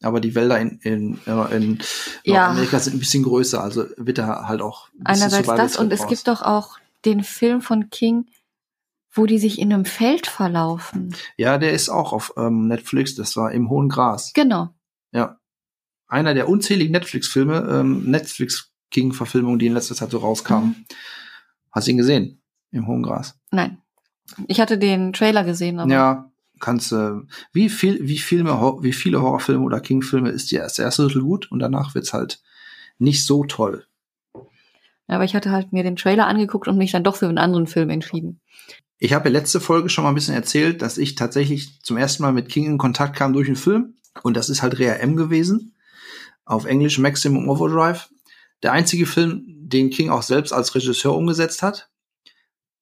Aber die Wälder in, in, in
Ja.
Nordamerika sind ein bisschen größer, also wird da halt auch ein bisschen
Einerseits das und
Trip
es
raus.
gibt doch auch den Film von King, wo die sich in einem Feld verlaufen.
Ja, der ist auch auf ähm, Netflix, das war im Hohen Gras.
Genau.
Ja. Einer der unzähligen Netflix-Filme, ähm, Netflix-King-Verfilmungen, die in letzter Zeit so rauskamen.
Mhm.
Hast du ihn gesehen? Im Hohen Gras.
Nein. Ich hatte den Trailer gesehen, aber
Ja, kannst äh, wie viel, wie Filme, wie viele Horrorfilme oder King-Filme ist die das erste Drittel gut und danach wird's halt nicht so toll.
aber ich hatte halt mir den Trailer angeguckt und mich dann doch für einen anderen Film entschieden.
Ich habe ja letzte Folge schon mal ein bisschen erzählt, dass ich tatsächlich zum ersten Mal mit King in Kontakt kam durch einen Film. Und das ist halt Rea M gewesen. Auf Englisch Maximum Overdrive. Der einzige Film, den King auch selbst als Regisseur umgesetzt hat.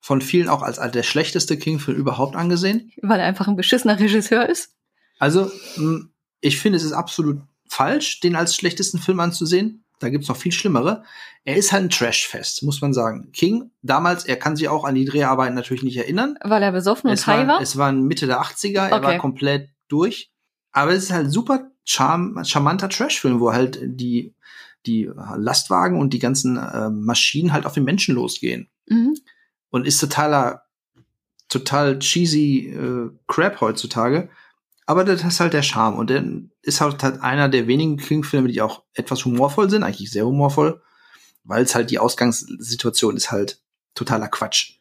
Von vielen auch als der schlechteste King-Film überhaupt angesehen.
Weil er einfach ein beschissener Regisseur ist.
Also, mh, ich finde, es ist absolut falsch, den als schlechtesten Film anzusehen. Da gibt's noch viel schlimmere. Er ist halt ein Trashfest, muss man sagen. King, damals, er kann sich auch an die Dreharbeiten natürlich nicht erinnern.
Weil er besoffen und high
war,
war.
es war Mitte der 80er, er
Okay.
war komplett durch. Aber es ist halt super charm, charmanter Trashfilm, wo halt die, die Lastwagen und die ganzen äh, Maschinen halt auf den Menschen losgehen.
Mhm.
Und ist totaler, total cheesy äh, Crap heutzutage. Aber das ist halt der Charme. Und dann ist halt, halt einer der wenigen King-Filme, die auch etwas humorvoll sind, eigentlich sehr humorvoll, weil es halt die Ausgangssituation ist halt totaler Quatsch.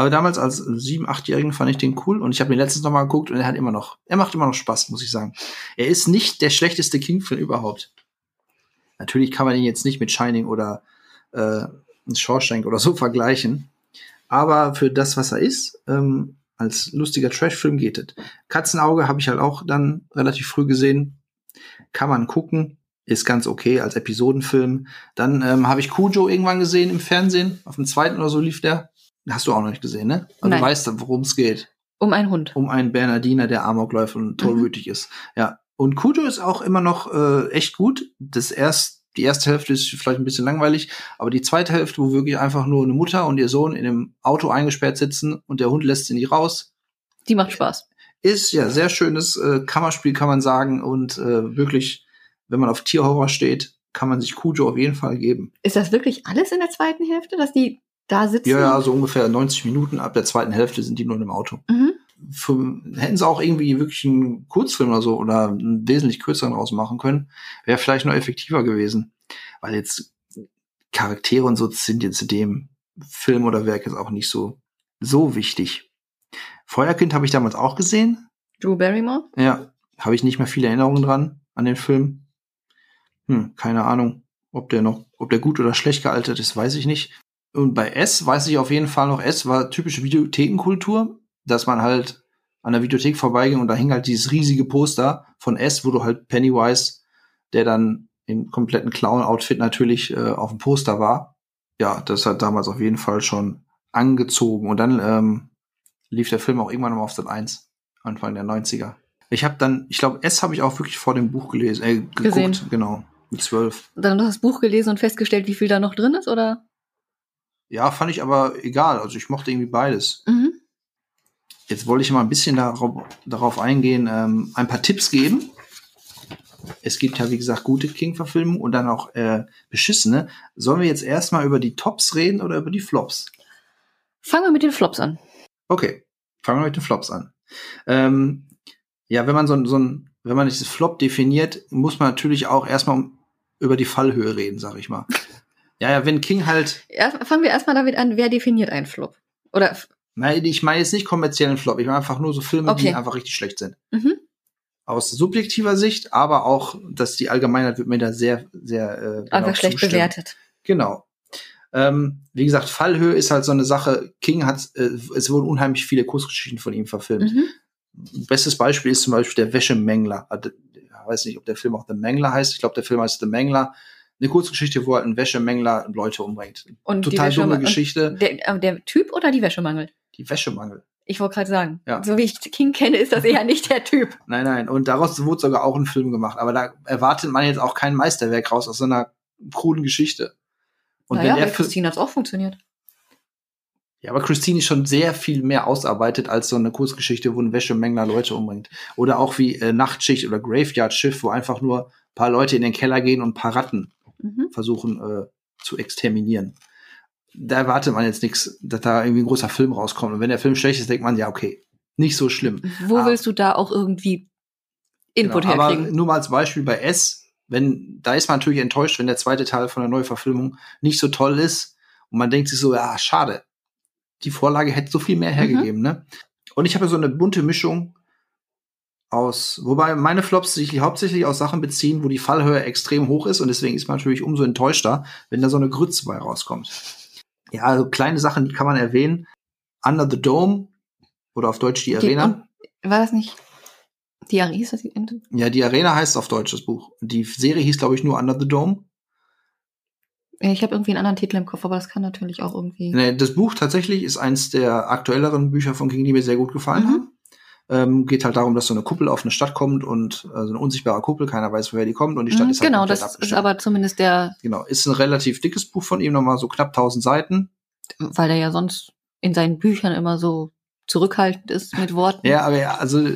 Aber damals als sieben, achtjährigen fand ich den cool und ich habe ihn letztens noch mal geguckt und er hat immer noch, er macht immer noch Spaß, muss ich sagen. Er ist nicht der schlechteste King-Film überhaupt. Natürlich kann man ihn jetzt nicht mit Shining oder äh, Shawshank oder so vergleichen, aber für das, was er ist, ähm, als lustiger Trash-Film geht es. Katzenauge habe ich halt auch dann relativ früh gesehen. Kann man gucken. Ist ganz okay als Episodenfilm. Dann ähm, habe ich Cujo irgendwann gesehen im Fernsehen. Auf dem zweiten oder so lief der. Hast du auch noch nicht gesehen, ne? Also
Nein.
du weißt, worum es geht.
Um einen Hund.
Um einen Bernardiner, der Amok läuft und tollwütig ist. Ja. Und Cujo ist auch immer noch äh, echt gut. Das erst, die erste Hälfte ist vielleicht ein bisschen langweilig, aber die zweite Hälfte, wo wirklich einfach nur eine Mutter und ihr Sohn in einem Auto eingesperrt sitzen und der Hund lässt sie nicht raus,
Die macht Spaß.
ist ja sehr schönes äh, Kammerspiel, kann man sagen. Und äh, wirklich, wenn man auf Tierhorror steht, kann man sich Cujo auf jeden Fall geben.
Ist das wirklich alles in der zweiten Hälfte, dass die da sitzen?
Ja, ja, so ungefähr 90 Minuten. Ab der zweiten Hälfte sind die nur im Auto.
Mhm.
Für, hätten sie auch irgendwie wirklich einen Kurzfilm oder so oder einen wesentlich kürzeren draus machen können, wäre vielleicht noch effektiver gewesen. Weil jetzt Charaktere und so sind jetzt zu dem Film oder Werk jetzt auch nicht so, so wichtig. Feuerkind habe ich damals auch gesehen.
Drew Barrymore?
Ja, habe ich nicht mehr viele Erinnerungen dran an den Film. Hm, keine Ahnung, ob der noch, ob der gut oder schlecht gealtert ist, weiß ich nicht. Und bei S weiß ich auf jeden Fall noch, S war typische Videothekenkultur, dass man halt an der Videothek vorbeiging und da hing halt dieses riesige Poster von S, wo du halt Pennywise, der dann im kompletten Clown-Outfit natürlich äh, auf dem Poster war. Ja, das hat damals auf jeden Fall schon angezogen. Und dann ähm, lief der Film auch irgendwann mal auf Sat 1, Anfang der 90er. Ich habe dann, ich glaube, S habe ich auch wirklich vor dem Buch gelesen, äh, geguckt,
Gesehen.
genau, mit zwölf.
Dann noch das Buch gelesen und festgestellt, wie viel da noch drin ist, oder?
Ja, fand ich aber egal. Also ich mochte irgendwie beides.
Mhm.
Jetzt wollte ich mal ein bisschen darauf, darauf eingehen, ähm, ein paar Tipps geben. Es gibt ja, wie gesagt, gute King-Verfilmungen und dann auch äh, beschissene. Sollen wir jetzt erstmal über die Tops reden oder über die Flops?
Fangen wir mit den Flops an.
Okay, fangen wir mit den Flops an. Ähm, ja, wenn man so, ein- so ein, wenn man dieses Flop definiert, muss man natürlich auch erstmal um, über die Fallhöhe reden, sag ich mal. Ja, ja, wenn King halt,
Erst, fangen wir erstmal damit an, wer definiert einen Flop? Oder,
nein, ich meine jetzt nicht kommerziellen Flop, ich meine einfach nur so Filme, die
Okay.
einfach richtig schlecht sind.
mhm.
Aus subjektiver Sicht, aber auch, dass die Allgemeinheit wird mir da sehr, sehr äh, genau
einfach schlecht
zustimmen.
bewertet.
Genau. Ähm, wie gesagt, Fallhöhe ist halt so eine Sache. King hat, äh, es wurden unheimlich viele Kurzgeschichten von ihm verfilmt.
Mhm.
Bestes Beispiel ist zum Beispiel der Wäschemängler. Also, Ich weiß nicht, ob der Film auch The Mängler heißt. Ich glaube, der Film heißt The Mängler. Eine Kurzgeschichte, wo halt ein Wäschemängler Leute umbringt.
Und
Total dumme Geschichte.
Der, äh, der Typ oder die Wäschemangel?
Die Wäschemangel.
Ich wollte gerade sagen,
Ja.
so wie ich King kenne, ist das eher nicht der Typ.
Nein, nein. Und daraus wurde sogar auch ein Film gemacht. Aber da erwartet man jetzt auch kein Meisterwerk raus aus so einer kruden Geschichte. Und
naja,
wenn der
bei Christine hat es auch funktioniert.
Ja, aber Christine ist schon sehr viel mehr ausarbeitet als so eine Kurzgeschichte, wo ein Wäschemängler Leute umbringt. Oder auch wie äh, Nachtschicht oder Graveyard Schiff, wo einfach nur ein paar Leute in den Keller gehen und ein paar Ratten
Mhm.
versuchen äh, zu exterminieren. Da erwartet man jetzt nichts, dass da irgendwie ein großer Film rauskommt. Und wenn der Film schlecht ist, denkt man, ja, okay, nicht so schlimm.
Wo
Ah.
willst du da auch irgendwie Input
Genau, aber
herkriegen?
nur mal als Beispiel bei S, wenn, da ist man natürlich enttäuscht, wenn der zweite Teil von der Neuverfilmung nicht so toll ist und man denkt sich so, ja, schade. Die Vorlage hätte so viel mehr hergegeben, ne? Und ich habe so eine bunte Mischung aus, wobei meine Flops sich hauptsächlich aus Sachen beziehen, wo die Fallhöhe extrem hoch ist und deswegen ist man natürlich umso enttäuschter, wenn da so eine Grütze bei rauskommt. Ja, also kleine Sachen, die kann man erwähnen. Under the Dome oder auf Deutsch die
Die-
Arena.
und- War das nicht die Arena?
Ja, die Arena heißt auf Deutsch das Buch. Die Serie hieß, glaube ich, nur Under the Dome.
Ich habe irgendwie einen anderen Titel im Kopf, aber das kann natürlich auch irgendwie.
Nee, das Buch tatsächlich ist eins der aktuelleren Bücher von King, die mir sehr gut gefallen
Mhm.
haben. Ähm, geht halt darum, dass so eine Kuppel auf eine Stadt kommt und äh, so eine unsichtbare Kuppel, keiner weiß, woher die kommt und die Stadt
Mhm,
ist halt
genau, das ist aber zumindest der,
Genau, ist ein relativ dickes Buch von ihm, nochmal so knapp 1000 Seiten.
weil der ja sonst in seinen Büchern immer so zurückhaltend ist mit Worten.
Ja, aber er, also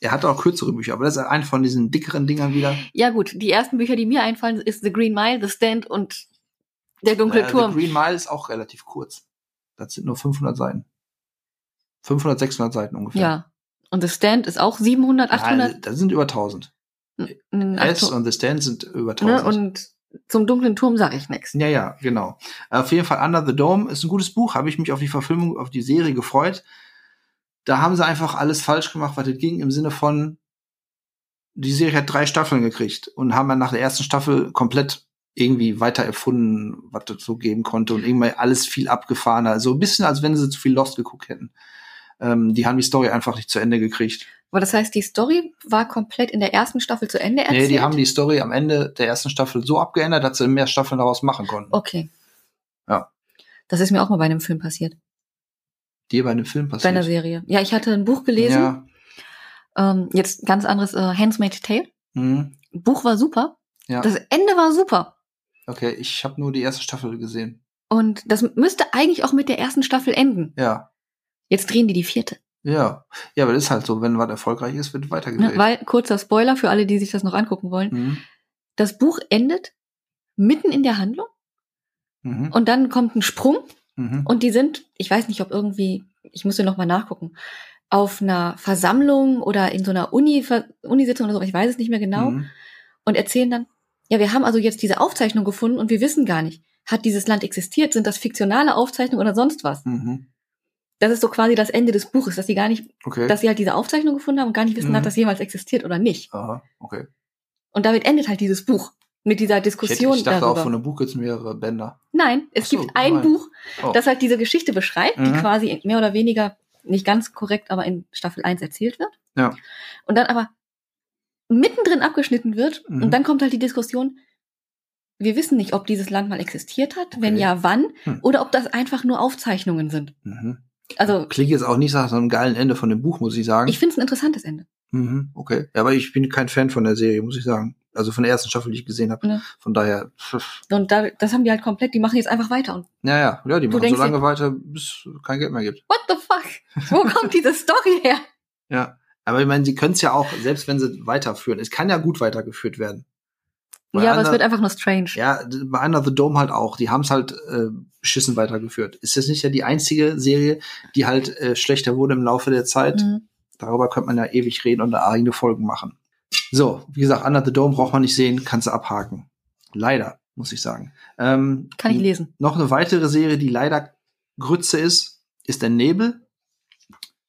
er hat auch kürzere Bücher, aber das ist ein von diesen dickeren Dingern wieder.
Ja gut, die ersten Bücher, die mir einfallen, ist The Green Mile, The Stand und Der dunkle
Äh,
Turm.
The Green Mile ist auch relativ kurz. Das sind nur 500 Seiten. 500, 600 Seiten ungefähr.
Ja. Und The Stand ist auch 700, 800.
Ja, das sind über 1000.
n-
S
800,
und The Stand sind über
ne?
1000.
Und zum dunklen Turm sage ich nichts.
Ja, ja, genau. Auf jeden Fall Under the Dome ist ein gutes Buch. Habe ich mich auf die Verfilmung, auf die Serie gefreut. Da haben sie einfach alles falsch gemacht, was das ging, im Sinne von, die Serie hat drei Staffeln gekriegt und haben dann nach der ersten Staffel komplett irgendwie weiter erfunden, was das so geben konnte und irgendwie alles viel abgefahrener. So ein bisschen, als wenn sie zu viel Lost geguckt hätten. Ähm, die haben die Story einfach nicht zu Ende gekriegt.
Aber das heißt, die Story war komplett in der ersten Staffel zu Ende erzählt?
Nee, die haben die Story am Ende der ersten Staffel so abgeändert, dass sie mehr Staffeln daraus machen konnten.
Okay.
Ja.
Das ist mir auch mal bei einem Film passiert.
Die bei einem Film
Bei
passiert.
einer Serie. Ja, ich hatte ein Buch gelesen.
Ja.
Ähm, jetzt ganz anderes, äh, Handmaid's Tale.
Mhm.
Buch war super.
Ja.
Das Ende war super.
Okay, ich habe nur die erste Staffel gesehen.
Und das müsste eigentlich auch mit der ersten Staffel enden.
Ja.
Jetzt drehen die die vierte.
Ja. Ja, aber das ist halt so, wenn was erfolgreich ist, wird
Ne?
weitergedreht.
Weil, kurzer Spoiler für alle, die sich das noch angucken wollen.
mhm.
Das Buch endet mitten in der Handlung
Mhm.
und dann kommt ein Sprung
Mhm.
und die sind, ich weiß nicht, ob irgendwie, ich musste noch mal nachgucken, auf einer Versammlung oder in so einer Uni, Unisitzung oder so, ich weiß es nicht mehr genau,
Mhm.
und erzählen dann, ja, wir haben also jetzt diese Aufzeichnung gefunden und wir wissen gar nicht, hat dieses Land existiert, sind das fiktionale Aufzeichnungen oder sonst was?
Mhm.
Das ist so quasi das Ende des Buches, dass sie gar nicht,
Okay.
dass sie halt diese Aufzeichnung gefunden haben und gar nicht wissen,
Mhm.
hat das jemals existiert oder nicht.
Aha, okay.
Und damit endet halt dieses Buch mit dieser
Ich, hätte,
Diskussion
ich dachte
darüber.
auch, von einem Buch gibt's mehrere Bänder.
Nein, es
so,
gibt ein
nein.
Buch,
Oh.
das halt diese Geschichte beschreibt, die
Mhm.
quasi mehr oder weniger nicht ganz korrekt, aber in Staffel 1 erzählt wird.
Ja.
Und dann aber mittendrin abgeschnitten wird.
Mhm.
Und dann kommt halt die Diskussion, wir wissen nicht, ob dieses Land mal existiert hat, wenn
Okay.
ja, wann,
Hm.
oder ob das einfach nur Aufzeichnungen sind.
Mhm.
Also,
Klingt jetzt auch nicht nach so einem geilen Ende von dem Buch, muss ich sagen.
ich finde es ein interessantes Ende.
mhm. Okay. Ja, aber ich bin kein Fan von der Serie, muss ich sagen. Also von der ersten Staffel, die ich gesehen habe.
Ja.
Von daher, pff,
Und da, das haben die halt komplett, die machen jetzt einfach weiter. Und
ja, ja, ja, die machen so lange weiter, bis es kein Geld mehr gibt.
what the fuck? Wo kommt diese Story her?
Ja. Aber ich meine, sie können es ja auch, selbst wenn sie weiterführen, es kann ja gut weitergeführt werden. Bei
ja, aber es
Under-
wird einfach nur strange.
Ja, bei Under the Dome halt auch. Die haben es halt äh, beschissen weitergeführt. Ist das nicht ja die einzige Serie, die halt äh, schlechter wurde im Laufe der Zeit?
Mhm.
Darüber könnte man ja ewig reden und da eigene Folgen machen. So, wie gesagt, Under the Dome braucht man nicht sehen, kannst du abhaken. Leider, muss ich sagen. Ähm,
Kann ich lesen.
noch eine weitere Serie, die leider Grütze ist, ist der Nebel.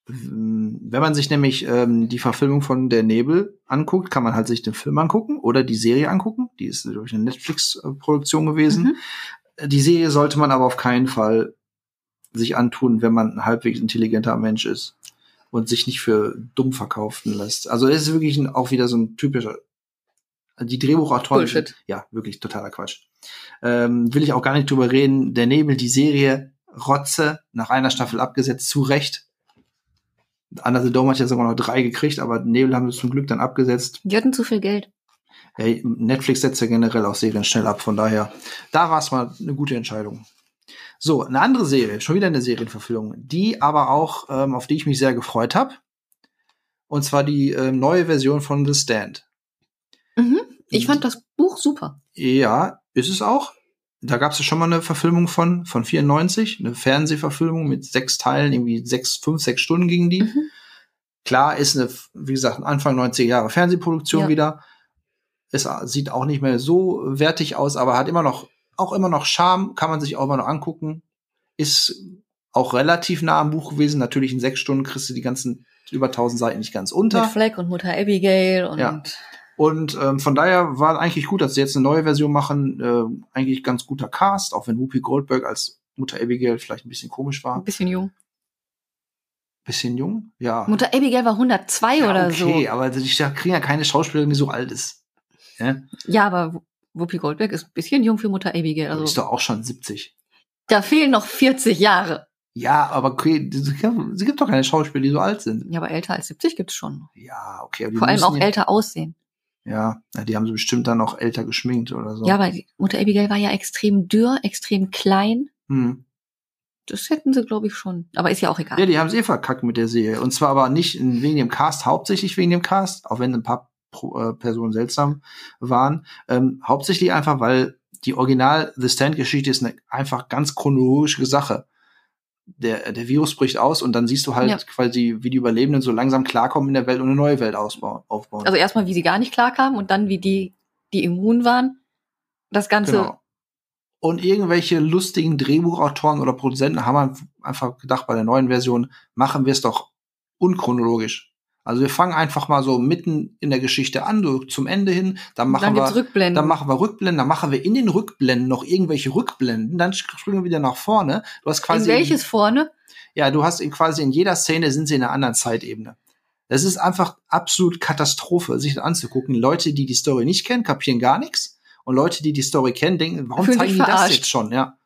Ähm, Wenn man sich nämlich ähm, die Verfilmung von Der Nebel anguckt, kann man halt sich den Film angucken oder die Serie angucken. Die ist durch eine Netflix-Produktion gewesen.
Mhm.
Die Serie sollte man aber auf keinen Fall sich antun, wenn man ein halbwegs intelligenter Mensch ist und sich nicht für dumm verkaufen lässt. Also es ist wirklich ein, auch wieder so ein typischer die Drehbuchautoren
Bullshit.
ja wirklich totaler Quatsch. Ähm, will ich auch gar nicht drüber reden. Der Nebel, die Serie Rotze nach einer Staffel abgesetzt, zu Recht. Under the Dome hat ja sogar noch drei gekriegt, aber Nebel haben sie zum Glück dann abgesetzt.
Die hatten zu viel Geld.
Ey, Netflix setzt ja generell auch Serien schnell ab, von daher, da war es mal eine gute Entscheidung. So, eine andere Serie, schon wieder eine Serienverfilmung, die aber auch, ähm, auf die ich mich sehr gefreut habe. Und zwar die ähm, neue Version von The Stand.
Mhm. Ich fand das Buch super.
Ja, ist es auch. Da gab es ja schon mal eine Verfilmung von, von 94, eine Fernsehverfilmung mit sechs Teilen, irgendwie sechs, fünf, sechs Stunden gingen die.
Mhm.
Klar ist eine, wie gesagt, Anfang 90er Jahre Fernsehproduktion
Ja.
wieder. Es sieht auch nicht mehr so wertig aus, aber hat immer noch, auch immer noch Charme, kann man sich auch immer noch angucken. Ist auch relativ nah am Buch gewesen. Natürlich in sechs Stunden kriegst du die ganzen über 1000 Seiten nicht ganz unter.
Mit Fleck und Mutter Abigail und
Ja. Und ähm, von daher war eigentlich gut, dass sie jetzt eine neue Version machen. Äh, eigentlich ganz guter Cast, auch wenn Whoopi Goldberg als Mutter Abigail vielleicht ein bisschen komisch war.
ein bisschen jung.
Bisschen jung, ja.
Mutter Abigail war 102
ja,
oder
okay,
so.
aber ich da kriegen ja keine Schauspielerin, die so alt ist. Ja?
Ja, aber Whoopi Goldberg ist ein bisschen jung für Mutter Abigail.
Also, ist doch auch schon 70.
da fehlen noch 40 Jahre.
Ja, aber okay, sie gibt- doch keine Schauspieler, die so alt sind.
Ja, aber älter als 70 gibt's schon.
Ja, okay.
Vor allem auch
ja,
älter aussehen.
Ja, die haben sie bestimmt dann noch älter geschminkt oder so.
Ja, aber Mutter Abigail war ja extrem dürr, extrem klein.
Hm.
Das hätten sie, glaube ich, schon. Aber ist ja auch egal.
Ja, die haben es eh verkackt mit der Serie. Und zwar aber nicht wegen dem Cast, hauptsächlich wegen dem Cast, auch wenn ein paar Pro, äh, Personen seltsam waren. Ähm, hauptsächlich einfach, weil die Original The Stand-Geschichte ist eine einfach ganz chronologische Sache. Der, der Virus bricht aus und dann siehst du halt
Ja.
quasi, wie die Überlebenden so langsam klarkommen in der Welt und eine neue Welt ausbauen, aufbauen.
Also erstmal, wie sie gar nicht klarkamen und dann, wie die, die immun waren. Das Ganze.
Genau. Und irgendwelche lustigen Drehbuchautoren oder Produzenten haben einfach gedacht, bei der neuen Version machen wir es doch unchronologisch. Also wir fangen einfach mal so mitten in der Geschichte an, so zum Ende hin, dann machen
dann
wir
Rückblenden.
dann machen wir Rückblenden, dann machen wir in den Rückblenden noch irgendwelche Rückblenden, dann springen wir wieder nach vorne. Du hast
in
quasi
welches vorne?
ja, du hast in quasi in jeder Szene sind sie in einer anderen Zeitebene. Das ist einfach absolut Katastrophe, sich das anzugucken. Leute, die die Story nicht kennen, kapieren gar nichts. Und Leute, die die Story kennen, denken, warum
Fühlen
zeigen die das jetzt schon? Ja.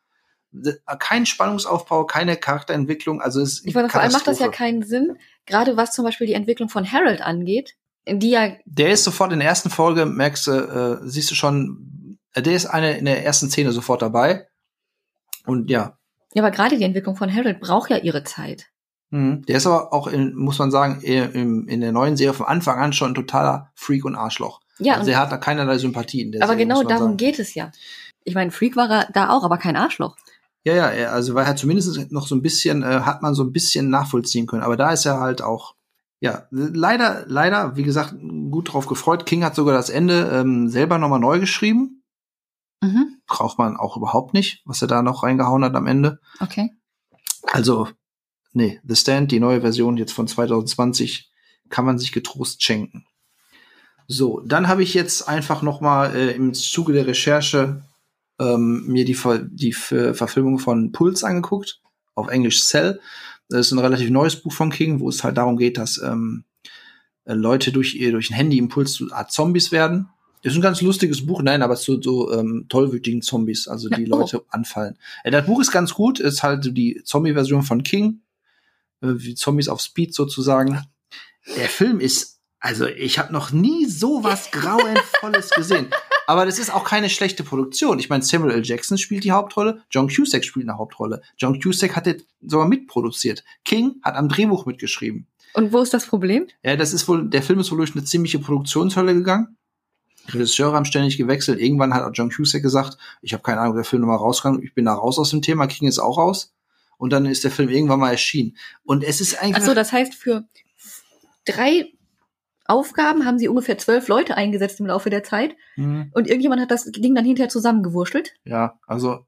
Kein Spannungsaufbau, keine Charakterentwicklung. Also es ist
Ich meine, vor allem macht das ja keinen Sinn, gerade was zum Beispiel die Entwicklung von Harold angeht, die ja,
Der ist sofort in der ersten Folge, merkst du, äh, siehst du schon, äh, der ist eine in der ersten Szene sofort dabei. Und ja,
ja, aber gerade die Entwicklung von Harold braucht ja ihre Zeit.
Mhm. Der ist aber auch, in, muss man sagen, im, in der neuen Serie von Anfang an schon ein totaler Freak und Arschloch.
Ja,
also er hat da keinerlei Sympathie in der
aber
Serie,
genau darum
sagen.
geht es ja. Ich meine, Freak war er da auch, aber kein Arschloch.
Ja, ja, also weil er zumindest noch so ein bisschen, äh, hat man so ein bisschen nachvollziehen können. Aber da ist er halt auch, ja, leider, leider, wie gesagt, gut drauf gefreut. King hat sogar das Ende ähm, selber nochmal neu geschrieben.
Mhm.
Braucht man auch überhaupt nicht, was er da noch reingehauen hat am Ende.
Okay.
Also, nee, The Stand, die neue Version jetzt von 2020, kann man sich getrost schenken. So, dann habe ich jetzt einfach noch mal äh, im Zuge der Recherche ähm, mir die, Ver die Ver Verfilmung von Puls angeguckt, auf Englisch Cell. Das ist ein relativ neues Buch von King, wo es halt darum geht, dass ähm, äh, Leute durch ihr durch ein Handyimpuls zu Art Zombies werden. Das ist ein ganz lustiges Buch, nein, aber zu so ähm, tollwütigen Zombies, also die
Ja, oh.
Leute anfallen. Äh, das Buch ist ganz gut, ist halt die Zombie-Version von King, äh, wie Zombies auf Speed sozusagen. Der Film ist Also ich habe noch nie so was (laughs) grauenvolles gesehen. Aber das ist auch keine schlechte Produktion. Ich meine, Samuel L. Jackson spielt die Hauptrolle, John Cusack spielt eine Hauptrolle. John Cusack hat jetzt sogar mitproduziert. King hat am Drehbuch mitgeschrieben.
Und wo ist das Problem?
Ja, das ist wohl, der Film ist wohl durch eine ziemliche Produktionshölle gegangen. Regisseure haben ständig gewechselt. Irgendwann hat auch John Cusack gesagt, ich habe keine Ahnung, der Film nochmal rauskam, ich bin da raus aus dem Thema, King ist auch raus. Und dann ist der Film irgendwann mal erschienen. Und es ist eigentlich.
Also das heißt, für drei Aufgaben haben sie ungefähr zwölf Leute eingesetzt im Laufe der Zeit.
Mhm.
Und irgendjemand hat das Ding dann hinterher zusammengewurschtelt.
Ja, also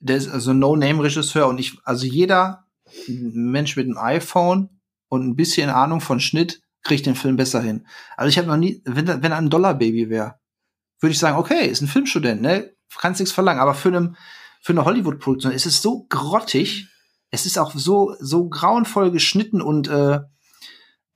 der ist also No-Name-Regisseur und ich, also jeder Mensch mit einem iPhone und ein bisschen Ahnung von Schnitt kriegt den Film besser hin. Also ich habe noch nie, wenn, wenn er ein Dollar-Baby wäre, würde ich sagen, okay, ist ein Filmstudent, ne? Kannst nichts verlangen. Aber für, einem, für eine Hollywood-Produktion ist es so grottig, es ist auch so, so grauenvoll geschnitten und äh,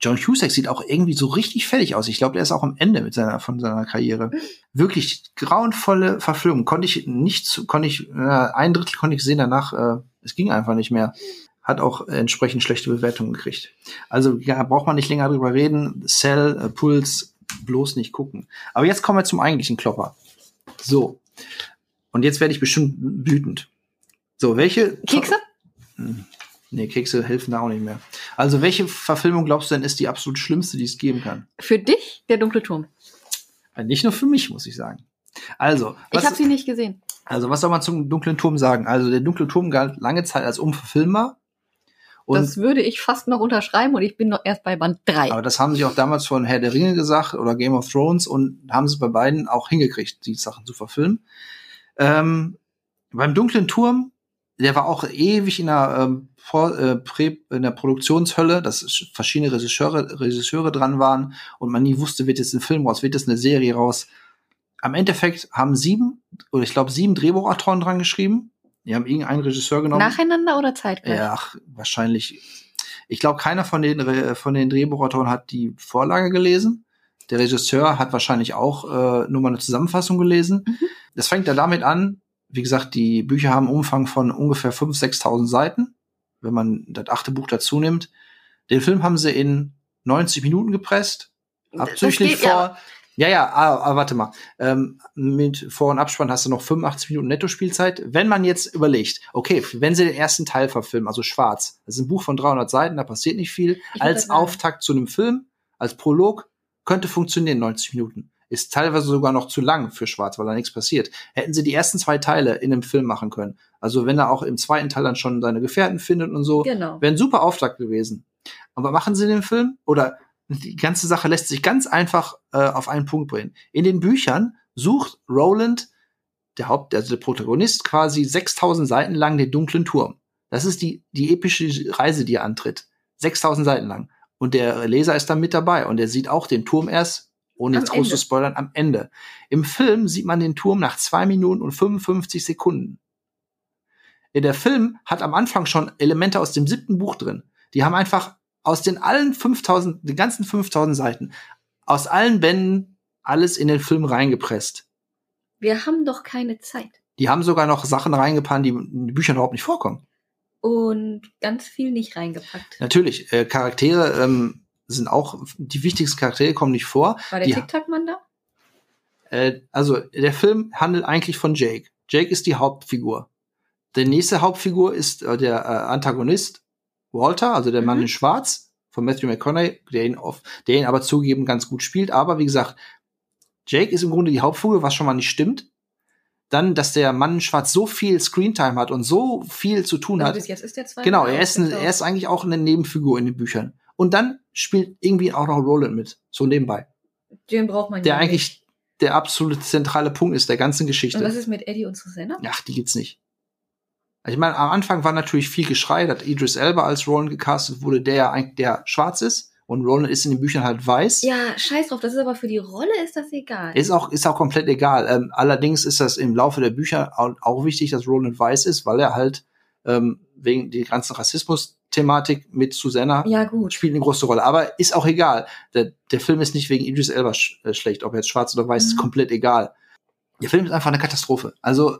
John Cusack sieht auch irgendwie so richtig fertig aus. Ich glaube, der ist auch am Ende mit seiner, von seiner Karriere. Wirklich grauenvolle Verfilmung. Konnte ich nicht, konnte ich, äh, ein Drittel konnte ich sehen danach, äh, es ging einfach nicht mehr. Hat auch entsprechend schlechte Bewertungen gekriegt. Also ja, braucht man nicht länger drüber reden. Cell, äh, Puls, bloß nicht gucken. Aber jetzt kommen wir zum eigentlichen Klopper. So. Und jetzt werde ich bestimmt wütend. So, welche
Kekse?
Nee, Kekse helfen da auch nicht mehr. Also, welche Verfilmung glaubst du denn ist die absolut schlimmste, die es geben kann?
Für dich der dunkle Turm.
Äh, Nicht nur für mich, muss ich sagen. Also,
Ich
was,
habe sie nicht gesehen.
also, was soll man zum dunklen Turm sagen? Also, der dunkle Turm galt lange Zeit als unverfilmbar. Und,
das würde ich fast noch unterschreiben und ich bin noch erst bei Band 3.
aber das haben sie auch damals von Herr der Ringe gesagt oder Game of Thrones und haben sie bei beiden auch hingekriegt, die Sachen zu verfilmen. Ähm, beim dunklen Turm, der war auch ewig in der, ähm, vor, äh, Prä, in der Produktionshölle, dass sch- verschiedene Regisseure, Regisseure dran waren und man nie wusste, wird jetzt ein Film raus, wird jetzt eine Serie raus. Am Endeffekt haben sieben, oder ich glaube sieben Drehbuchautoren dran geschrieben. Die haben irgendeinen Regisseur genommen.
Nacheinander oder zeitgleich?
Ja, ach, wahrscheinlich. Ich glaube, keiner von den, Re- von den Drehbuchautoren hat die Vorlage gelesen. Der Regisseur hat wahrscheinlich auch äh, nur mal eine Zusammenfassung gelesen.
Mhm.
Das fängt ja damit an, wie gesagt, die Bücher haben einen Umfang von ungefähr 5.000, 6.000 Seiten, wenn man das achte Buch dazu nimmt. Den Film haben sie in 90 Minuten gepresst, abzüglich
geht ja.
vor. Ja, ja, ah, ah, warte mal. Ähm, mit Vor- und Abspann hast du noch 85 Minuten Nettospielzeit. Wenn man jetzt überlegt, okay, wenn sie den ersten Teil verfilmen, also schwarz, das ist ein Buch von 300 Seiten, da passiert nicht viel.
Ich
Als. Auftakt zu einem Film, als Prolog, könnte funktionieren 90 Minuten. Ist teilweise sogar noch zu lang für schwarz, weil da nichts passiert. Hätten sie die ersten zwei Teile in einem Film machen können. Also wenn er auch im zweiten Teil dann schon seine Gefährten findet und so,
Genau.
Wäre ein super Auftakt gewesen. Aber machen sie den Film? Oder die ganze Sache lässt sich ganz einfach äh, auf einen Punkt bringen. In den Büchern sucht Roland, der Haupt, also der Protagonist, quasi 6000 Seiten lang den dunklen Turm. Das ist die, die epische Reise, die er antritt. 6000 Seiten lang. Und der Leser ist dann mit dabei und er sieht auch den Turm erst, ohne
Am
jetzt groß zu spoilern, am Ende. Im Film sieht man den Turm nach zwei Minuten und 55 Sekunden. Der Film hat am Anfang schon Elemente aus dem siebten Buch drin. Die haben einfach aus den allen 5000, den ganzen 5000 Seiten, aus allen Bänden alles in den Film reingepresst.
Wir haben doch keine Zeit.
Die haben sogar noch Sachen reingepannt, die in den Büchern überhaupt nicht vorkommen.
Und ganz viel nicht reingepackt.
Natürlich, äh, Charaktere ähm, sind auch, die wichtigsten Charaktere kommen nicht vor.
War der Tic-Tac-Mann da?
Äh, also der Film handelt eigentlich von Jake. Jake ist die Hauptfigur. Der nächste Hauptfigur ist äh, der äh, Antagonist Walter, also der Mann
Mhm.
in Schwarz von Matthew McConaughey, der ihn, auf, der ihn aber zugeben ganz gut spielt. Aber wie gesagt, Jake ist im Grunde die Hauptfigur, was schon mal nicht stimmt. Dann, dass der Mann in Schwarz so viel Screentime hat und so viel zu tun
Also
hat.
bis jetzt ist der zweite.
Genau, er ist, ein, er ist eigentlich auch eine Nebenfigur in den Büchern. Und dann spielt irgendwie auch noch Roland mit, so nebenbei.
Den braucht man
Der eigentlich der absolute zentrale Punkt ist der ganzen
Nicht.
Geschichte.
Und was ist mit Eddie und Susanna?
Ach, die gibt's nicht. Ich meine, am Anfang war natürlich viel Geschrei, dass Idris Elba als Roland gecastet wurde, der ja eigentlich der schwarz ist. Und Roland ist in den Büchern halt weiß.
Ja, scheiß drauf, das ist aber für die Rolle ist das egal.
Ist auch, ist auch komplett egal. Ähm, allerdings ist das im Laufe der Bücher auch, auch wichtig, dass Roland weiß ist, weil er halt ähm, wegen der ganzen Rassismus-Thematik mit Susanna
ja, gut.
spielt eine große Rolle. Aber ist auch egal. Der, der Film ist nicht wegen Idris Elba sch äh, schlecht, ob er jetzt schwarz oder weiß, ist
Mhm.
komplett egal. Der Film ist einfach eine Katastrophe. Also,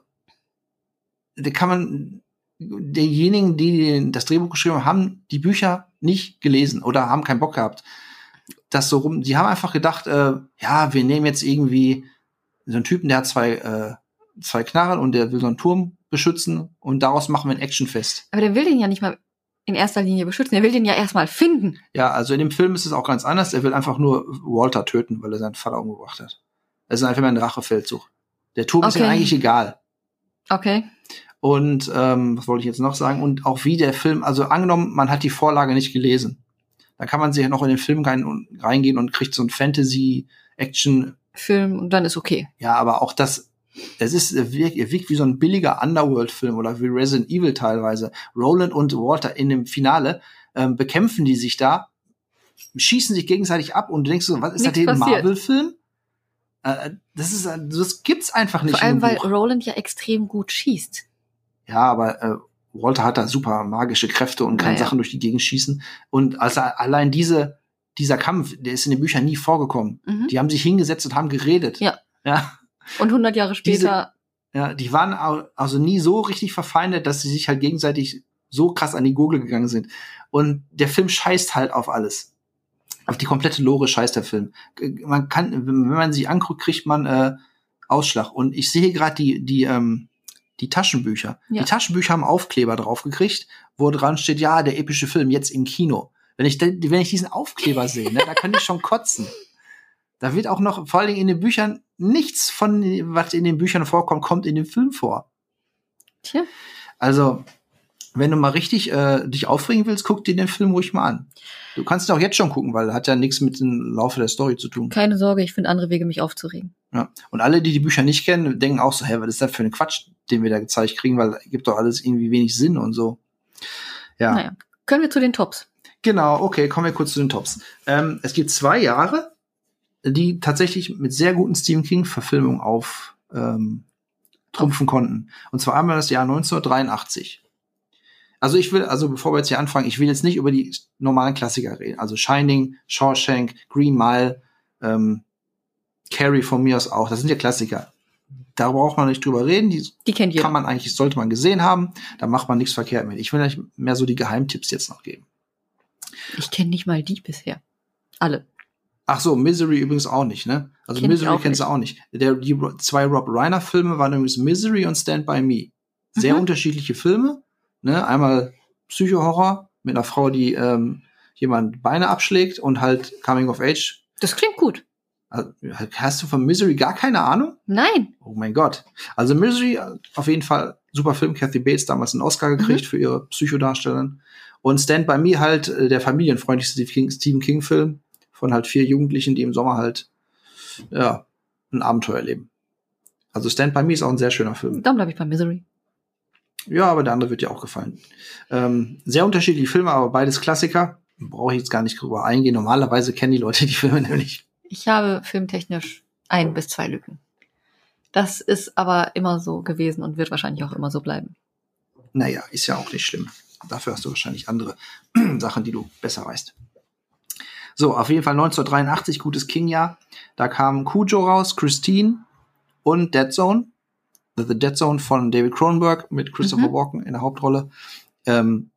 da kann man, diejenigen, die das Drehbuch geschrieben haben, haben die Bücher nicht gelesen oder haben keinen Bock gehabt. das so rum. Die haben einfach gedacht, äh, ja, wir nehmen jetzt irgendwie so einen Typen, der hat zwei, äh, zwei Knarren und der will so einen Turm beschützen und daraus machen wir ein Actionfest.
Aber der will den ja nicht mal in erster Linie beschützen. Er will den ja erstmal finden.
Ja, also in dem Film ist es auch ganz anders. Er will einfach nur Walter töten, weil er seinen Vater umgebracht hat. Es ist einfach mal ein Rachefeldzug. Der Turm ist ihm
Okay.
eigentlich egal.
Okay.
Und ähm, was wollte ich jetzt noch sagen? Und auch wie der Film, also angenommen, man hat die Vorlage nicht gelesen, dann kann man sich ja noch in den Film rein, reingehen und kriegt so ein Fantasy-Action.
Film und dann ist okay.
Ja, aber auch das, es ist er wirkt, wirkt wie so ein billiger Underworld-Film oder wie Resident Evil teilweise. Roland und Walter in dem Finale ähm, bekämpfen die sich da, schießen sich gegenseitig ab und du denkst so, was ist das
Nichts
hier ein
passiert.
Marvel-Film? Äh, das ist, das gibt's einfach nicht.
Vor allem, weil
Buch.
Roland ja extrem gut schießt.
Ja, aber äh, Walter hat da super magische Kräfte und kann
Naja.
Sachen durch die Gegend schießen. Und also allein diese, dieser Kampf, der ist in den Büchern nie vorgekommen.
Mhm.
Die haben sich hingesetzt und haben geredet.
Ja.
Ja,
Und 100 Jahre später,
ja die waren au- also nie so richtig verfeindet, dass sie sich halt gegenseitig so krass an die Gurgel gegangen sind. Und der Film scheißt halt auf alles. Auf die komplette Lore scheißt der Film. Man kann, wenn man sich anguckt, kriegt man äh, Ausschlag. Und ich sehe gerade die, die, ähm, die Taschenbücher.
Ja.
Die Taschenbücher haben Aufkleber drauf gekriegt, wo dran steht, ja, der epische Film jetzt im Kino. Wenn ich, wenn ich diesen Aufkleber sehe, ne, da kann ich schon kotzen. Da wird auch noch, vor allen Dingen in den Büchern, nichts von, was in den Büchern vorkommt, kommt in dem Film vor.
tja,
Also, wenn du mal richtig äh, dich aufregen willst, guck dir den Film ruhig mal an. Du kannst ihn auch jetzt schon gucken, weil hat ja nichts mit dem Laufe der Story zu tun.
keine Sorge, ich finde andere Wege, mich aufzuregen.
Ja. Und alle, die die Bücher nicht kennen, denken auch so, hä, was ist das für ein Quatsch, den wir da gezeigt kriegen, weil gibt doch alles irgendwie wenig Sinn und so. Ja,
Naja, können wir zu den Tops.
genau, okay, kommen wir kurz zu den Tops. Ähm, es gibt zwei Jahre, die tatsächlich mit sehr guten Stephen King-Verfilmungen auf ähm, trumpfen konnten. Und zwar einmal das Jahr 1983. Also ich will, also bevor wir jetzt hier anfangen, ich will jetzt nicht über die normalen Klassiker reden. Also Shining, Shawshank, Green Mile, ähm, Carrie von mir aus auch. Das sind ja Klassiker. Da braucht man nicht drüber reden. Die
Die kennt jeder.
kann man eigentlich, sollte man gesehen haben. Da macht man nichts verkehrt mit. Ich will euch mehr so die Geheimtipps jetzt noch geben.
Ich kenne nicht mal die bisher. Alle.
Ach so, Misery übrigens auch nicht, ne? Also
Kenn
Misery kennst du auch nicht. Der, die zwei Rob Reiner Filme waren übrigens Misery und Stand By Me. Sehr
Mhm.
unterschiedliche Filme, ne? Einmal Psycho-Horror mit einer Frau, die ähm, jemand Beine abschlägt und halt Coming of Age.
Das klingt gut.
Also, hast du von Misery gar keine Ahnung?
Nein.
Oh mein Gott. Also Misery, auf jeden Fall super Film. Kathy Bates damals einen Oscar
Mhm.
gekriegt für ihre Psychodarstellerin. Und Stand By Me halt äh, der familienfreundlichste Stephen King Film von halt vier Jugendlichen, die im Sommer halt ja ein Abenteuer erleben. Also Stand By Me ist auch ein sehr schöner Film.
Dann bleibe ich bei Misery.
Ja, aber der andere wird dir auch gefallen. Ähm, sehr unterschiedliche Filme, aber beides Klassiker. Brauche ich jetzt gar nicht drüber eingehen. Normalerweise kennen die Leute die Filme (laughs) nämlich.
Ich habe filmtechnisch ein bis zwei Lücken. Das ist aber immer so gewesen und wird wahrscheinlich auch immer so bleiben.
Naja, ist ja auch nicht schlimm. Dafür hast du wahrscheinlich andere (clears throat) Sachen, die du besser weißt. So, auf jeden Fall 1983, gutes King-Jahr. Da kamen Cujo raus, Christine und Dead Zone. The, Dead Zone von David Cronenberg mit Christopher
Mhm.
Walken in der Hauptrolle. Ähm,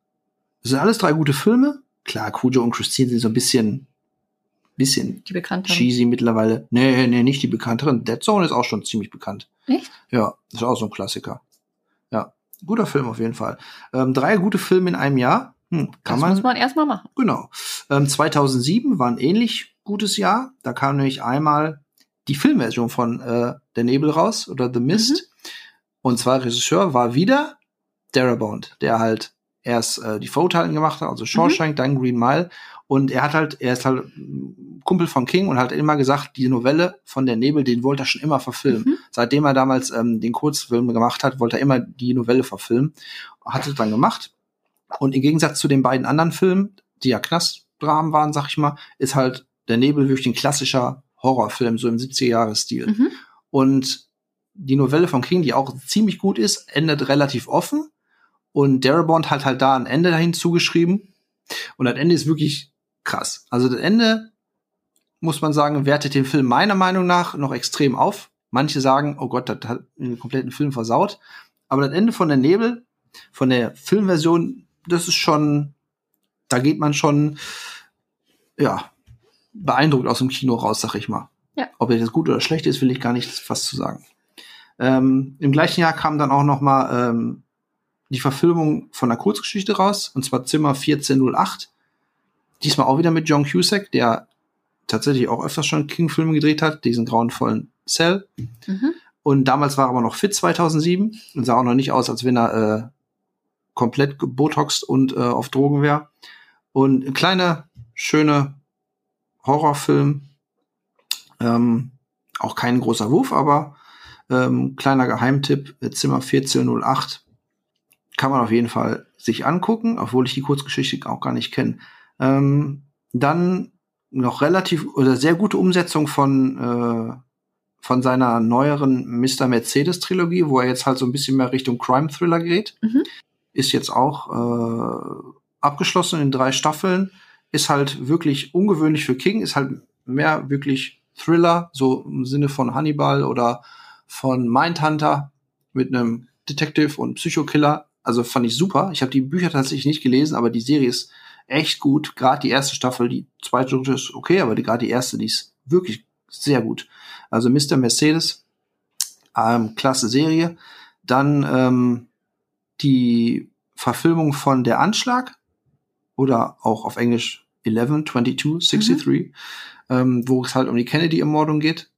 das sind alles drei gute Filme. Klar, Cujo und Christine sind so ein bisschen, bisschen
Die bekannte.
cheesy mittlerweile. Nee, nee, nicht die bekannteren. Dead Zone ist auch schon ziemlich bekannt.
Echt?
Ja, ist auch so ein Klassiker. Ja, guter Film auf jeden Fall. Ähm, drei gute Filme in einem Jahr. Hm, kann
Das
man,
muss man erstmal machen.
Genau. Ähm, 2007 war ein ähnlich gutes Jahr. Da kam nämlich einmal die Filmversion von äh, Der Nebel raus oder The Mist.
Mhm.
Und zwar Regisseur war wieder Darabont, der halt erst äh, die Vorurteilen gemacht hat, also Shawshank, dann Green Mile. Und er hat halt, er ist halt Kumpel von King und hat immer gesagt, die Novelle von Der Nebel, den wollte er schon immer verfilmen.
Mhm.
Seitdem er damals ähm, den Kurzfilm gemacht hat, wollte er immer die Novelle verfilmen. Hat es dann gemacht. Und im Gegensatz zu den beiden anderen Filmen, die ja Knastdramen waren, sag ich mal, ist halt Der Nebel wirklich ein klassischer Horrorfilm, so im 70er-Jahres-Stil.
Mhm.
Und die Novelle von King, die auch ziemlich gut ist, endet relativ offen. Und Darabont hat halt da ein Ende dahin zugeschrieben. Und das Ende ist wirklich krass. Also das Ende, muss man sagen, wertet den Film meiner Meinung nach noch extrem auf. Manche sagen, oh Gott, das hat den kompletten Film versaut. Aber das Ende von der Nebel, von der Filmversion, das ist schon, da geht man schon, ja, beeindruckt aus dem Kino raus, sag ich mal.
Ja.
Ob das gut oder schlecht ist, will ich gar nicht was zu sagen. Ähm, Im gleichen Jahr kam dann auch noch mal ähm, die Verfilmung von einer Kurzgeschichte raus, und zwar Zimmer 1408. Diesmal auch wieder mit John Cusack, der tatsächlich auch öfters schon King-Filme gedreht hat, diesen grauenvollen Cell.
Mhm.
Und damals war er aber noch fit 2007 und sah auch noch nicht aus, als wenn er äh, komplett gebotoxt und äh, auf Drogen wäre. Und ein kleiner, schöner Horrorfilm. Ähm, auch kein großer Wurf, aber ähm, kleiner Geheimtipp, äh, Zimmer 1408. Kann man auf jeden Fall sich angucken, obwohl ich die Kurzgeschichte auch gar nicht kenne. Ähm, dann noch relativ oder sehr gute Umsetzung von äh, von seiner neueren Mr. Mercedes Trilogie, wo er jetzt halt so ein bisschen mehr Richtung Crime Thriller geht.
Mhm.
Ist jetzt auch äh, abgeschlossen in drei Staffeln. Ist halt wirklich ungewöhnlich für King, ist halt mehr wirklich Thriller, so im Sinne von Hannibal oder von Mindhunter mit einem Detective und Psychokiller. Also fand ich super. Ich habe die Bücher tatsächlich nicht gelesen, aber die Serie ist echt gut. Gerade die erste Staffel, die zweite ist okay, aber gerade die erste, die ist wirklich sehr gut. Also Mr. Mercedes, ähm, klasse Serie. Dann ähm, die Verfilmung von Der Anschlag oder auch auf Englisch 11, 22, 63, ähm, wo es halt um die Kennedy-Ermordung geht.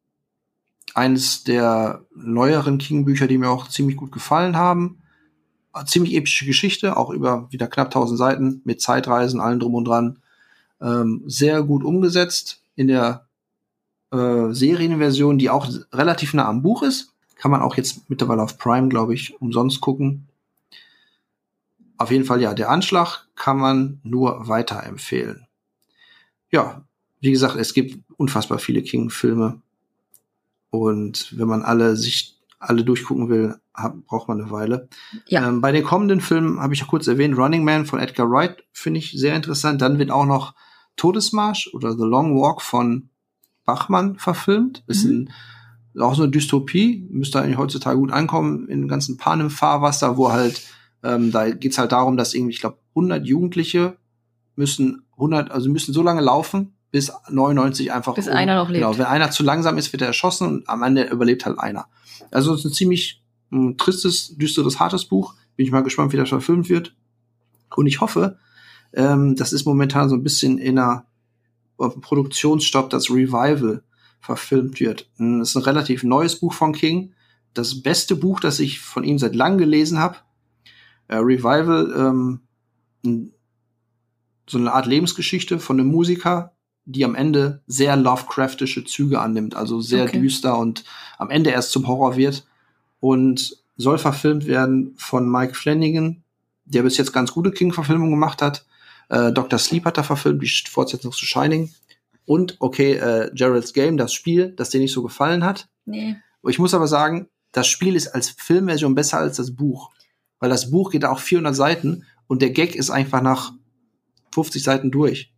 Eines der neueren King-Bücher, die mir auch ziemlich gut gefallen haben. Ziemlich epische Geschichte, auch über wieder knapp 1000 Seiten mit Zeitreisen, allen drum und dran. Ähm, sehr gut umgesetzt in der äh, Serienversion, die auch relativ nah am Buch ist. Kann man auch jetzt mittlerweile auf Prime, glaube ich, umsonst gucken. Auf jeden Fall, ja, der Anschlag kann man nur weiterempfehlen. Ja, wie gesagt, es gibt unfassbar viele King-Filme. Und wenn man alle sich alle durchgucken will, hab, braucht man eine Weile.
Ja.
Ähm, bei den kommenden Filmen habe ich ja kurz erwähnt, Running Man von Edgar Wright finde ich sehr interessant. Dann wird auch noch Todesmarsch oder The Long Walk von Bachmann verfilmt. Ist
Mhm.
ein, auch so eine Dystopie, müsste eigentlich heutzutage gut ankommen, in dem ganzen Panem-Fahrwasser, wo halt, ähm, da geht's halt darum, dass irgendwie, ich glaube, 100 Jugendliche müssen 100, also müssen so lange laufen, bis 99 einfach.
Bis einer noch lebt.
Genau, wenn einer zu langsam ist, wird er erschossen und am Ende überlebt halt einer. Also es ist ein ziemlich ein tristes, düsteres, hartes Buch. Bin ich mal gespannt, wie das verfilmt wird. Und ich hoffe, ähm, das ist momentan so ein bisschen in einer auf dem Produktionsstopp, das Revival verfilmt wird. Mm, Das ist ein relativ neues Buch von King. Das beste Buch, das ich von ihm seit langem gelesen habe. Äh, Revival, ähm, so eine Art Lebensgeschichte von einem Musiker, die am Ende sehr Lovecraftische Züge annimmt, also sehr
Okay.
düster und am Ende erst zum Horror wird und soll verfilmt werden von Mike Flanagan, der bis jetzt ganz gute King-Verfilmungen gemacht hat. Äh, Dr. Sleep hat er verfilmt, die Fortsetzung zu Shining. Und, okay, äh, Gerald's Game, das Spiel, das dir nicht so gefallen hat.
Nee.
Ich muss aber sagen, das Spiel ist als Filmversion besser als das Buch. Weil das Buch geht auch 400 Seiten und der Gag ist einfach nach 50 Seiten durch.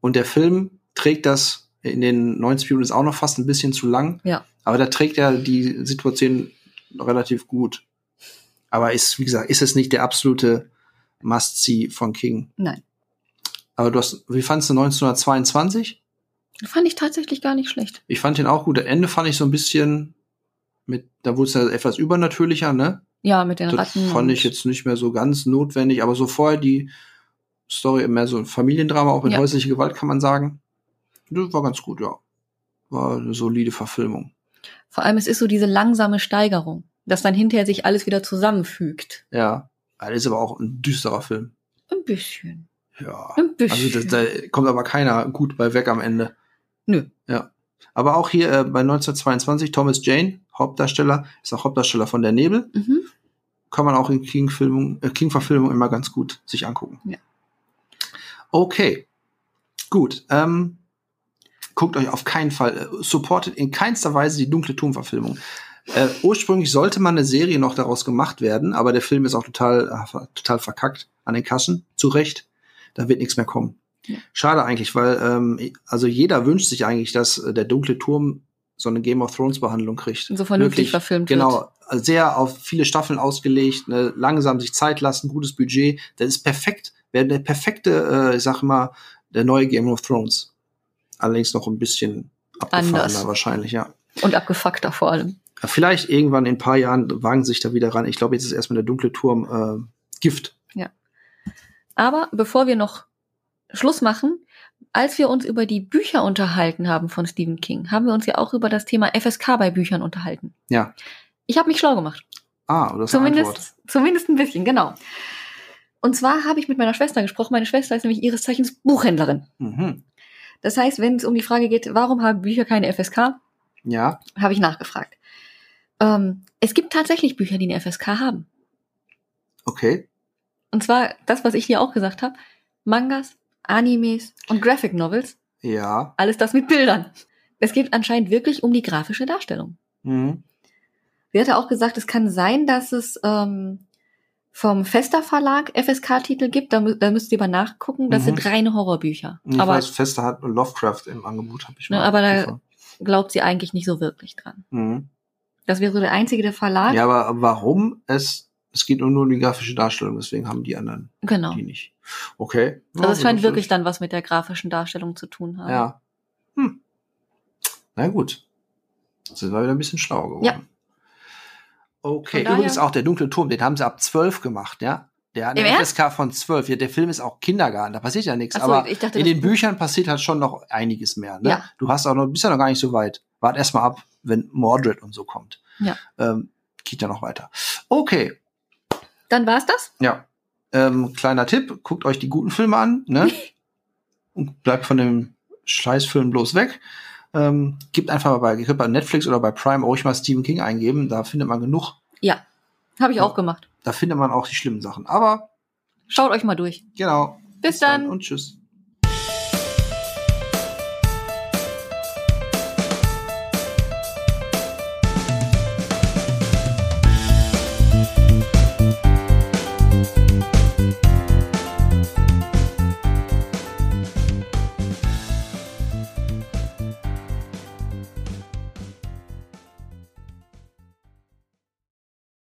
Und der Film trägt das in den 90 Minuten ist auch noch fast ein bisschen zu lang.
Ja.
Aber da trägt er die Situation relativ gut. Aber ist, wie gesagt, ist es nicht der absolute Must-See von King.
Nein.
Aber du hast, wie fandst du 1922?
Fand ich tatsächlich gar nicht schlecht.
Ich fand den auch gut. Das Ende fand ich so ein bisschen mit, da wurde es ja etwas übernatürlicher, ne?
Ja, mit den
Das
Ratten.
fand ich jetzt nicht mehr so ganz notwendig, aber so vorher die Story mehr so ein Familiendrama, auch mit
Ja.
häuslicher Gewalt, kann man sagen. Das war ganz gut, ja. War eine solide Verfilmung.
Vor allem, es ist so diese langsame Steigerung, dass dann hinterher sich alles wieder zusammenfügt.
Ja. Das ist aber auch ein düsterer Film.
Ein bisschen.
Ja.
Ein bisschen.
Also das, da kommt aber keiner gut bei weg am Ende.
Nö.
Ja. Aber auch hier äh, bei 1922 Thomas Jane, Hauptdarsteller, ist auch Hauptdarsteller von Der Nebel.
Mhm.
Kann man auch in King-Filmung, äh, King-Verfilmung immer ganz gut sich angucken.
Ja.
Okay. Gut. Ähm, guckt euch auf keinen Fall, äh, supportet in keinster Weise die dunkle Turm-Verfilmung. Äh, ursprünglich sollte mal eine Serie noch daraus gemacht werden, aber der Film ist auch total, äh, total verkackt an den Kassen. Zu Recht. Da wird nichts mehr kommen.
Ja.
Schade eigentlich, weil ähm, also jeder wünscht sich eigentlich, dass äh, der dunkle Turm so eine Game of Thrones Behandlung kriegt.
So vernünftig
Wirklich,
verfilmt wird.
Genau, sehr auf viele Staffeln ausgelegt, ne, langsam sich Zeit lassen, gutes Budget. Das ist perfekt. Wäre der perfekte, äh, ich sag mal, der neue Game of Thrones. allerdings noch ein bisschen abgefahrener
Anders.
wahrscheinlich, ja.
Und abgefuckter vor allem.
Ja, Vielleicht irgendwann in ein paar Jahren wagen sie sich da wieder ran. Ich glaube, jetzt ist erstmal der dunkle Turm äh, Gift.
Aber bevor wir noch Schluss machen, als wir uns über die Bücher unterhalten haben von Stephen King, haben wir uns ja auch über das Thema FSK bei Büchern unterhalten.
Ja.
Ich habe mich schlau gemacht.
Ah, oder.
Zumindest, zumindest ein bisschen, genau. Und zwar habe ich mit meiner Schwester gesprochen. Meine Schwester ist nämlich ihres Zeichens Buchhändlerin.
Mhm.
Das heißt, wenn es um die Frage geht, warum haben Bücher keine FSK,
Ja,
habe ich nachgefragt. Ähm, es gibt tatsächlich Bücher, die eine FSK haben.
okay.
Und zwar das, was ich dir auch gesagt habe. Mangas, Animes und Graphic Novels.
Ja.
Alles das mit Bildern. Es geht anscheinend wirklich um die grafische Darstellung.
Mhm.
Sie hatte auch gesagt, es kann sein, dass es ähm, vom Fester Verlag FSK-Titel gibt. Da, mü da müsst ihr aber nachgucken. Das
Mhm.
sind reine Horrorbücher.
Ich
aber
weiß, Fester hat Lovecraft im Angebot, habe ich
Ne,
mal.
aber da-
gefunden.
glaubt sie eigentlich nicht so wirklich dran.
Mhm.
Das wäre so der einzige der Verlag.
Ja, aber warum? Es, es geht nur um die grafische Darstellung, deswegen haben die anderen
Genau.
die nicht. Okay.
Also es
Ja,
scheint wirklich dann was mit der grafischen Darstellung zu tun haben.
Ja. Hm. Na gut. Jetzt sind wir wieder ein bisschen schlauer geworden.
Ja.
Okay, übrigens auch der dunkle Turm, den haben sie ab 12 gemacht, ja? Der hat eine
Ernst?
FSK von 12. Ja, der Film ist auch Kindergarten, da passiert ja nichts.
So,
aber
dachte,
in den Büchern passiert halt schon noch einiges mehr. Ne?
Ja.
Du hast auch noch, bist ja noch gar nicht so weit. Wart erst mal ab, wenn Mordred und so kommt.
Ja.
Ähm, geht ja noch weiter. Okay,
Dann war's das?
ja. Ähm, kleiner Tipp, guckt euch die guten Filme an, ne? (laughs) Und bleibt von dem Scheißfilm bloß weg. Ähm, gebt einfach mal bei, ihr könnt bei Netflix oder bei Prime ruhig mal Stephen King eingeben, da findet man genug.
Ja. Habe ich
Ja.
auch gemacht.
Da findet man auch die schlimmen Sachen. Aber
Schaut euch mal durch.
genau.
Bis dann.
und tschüss.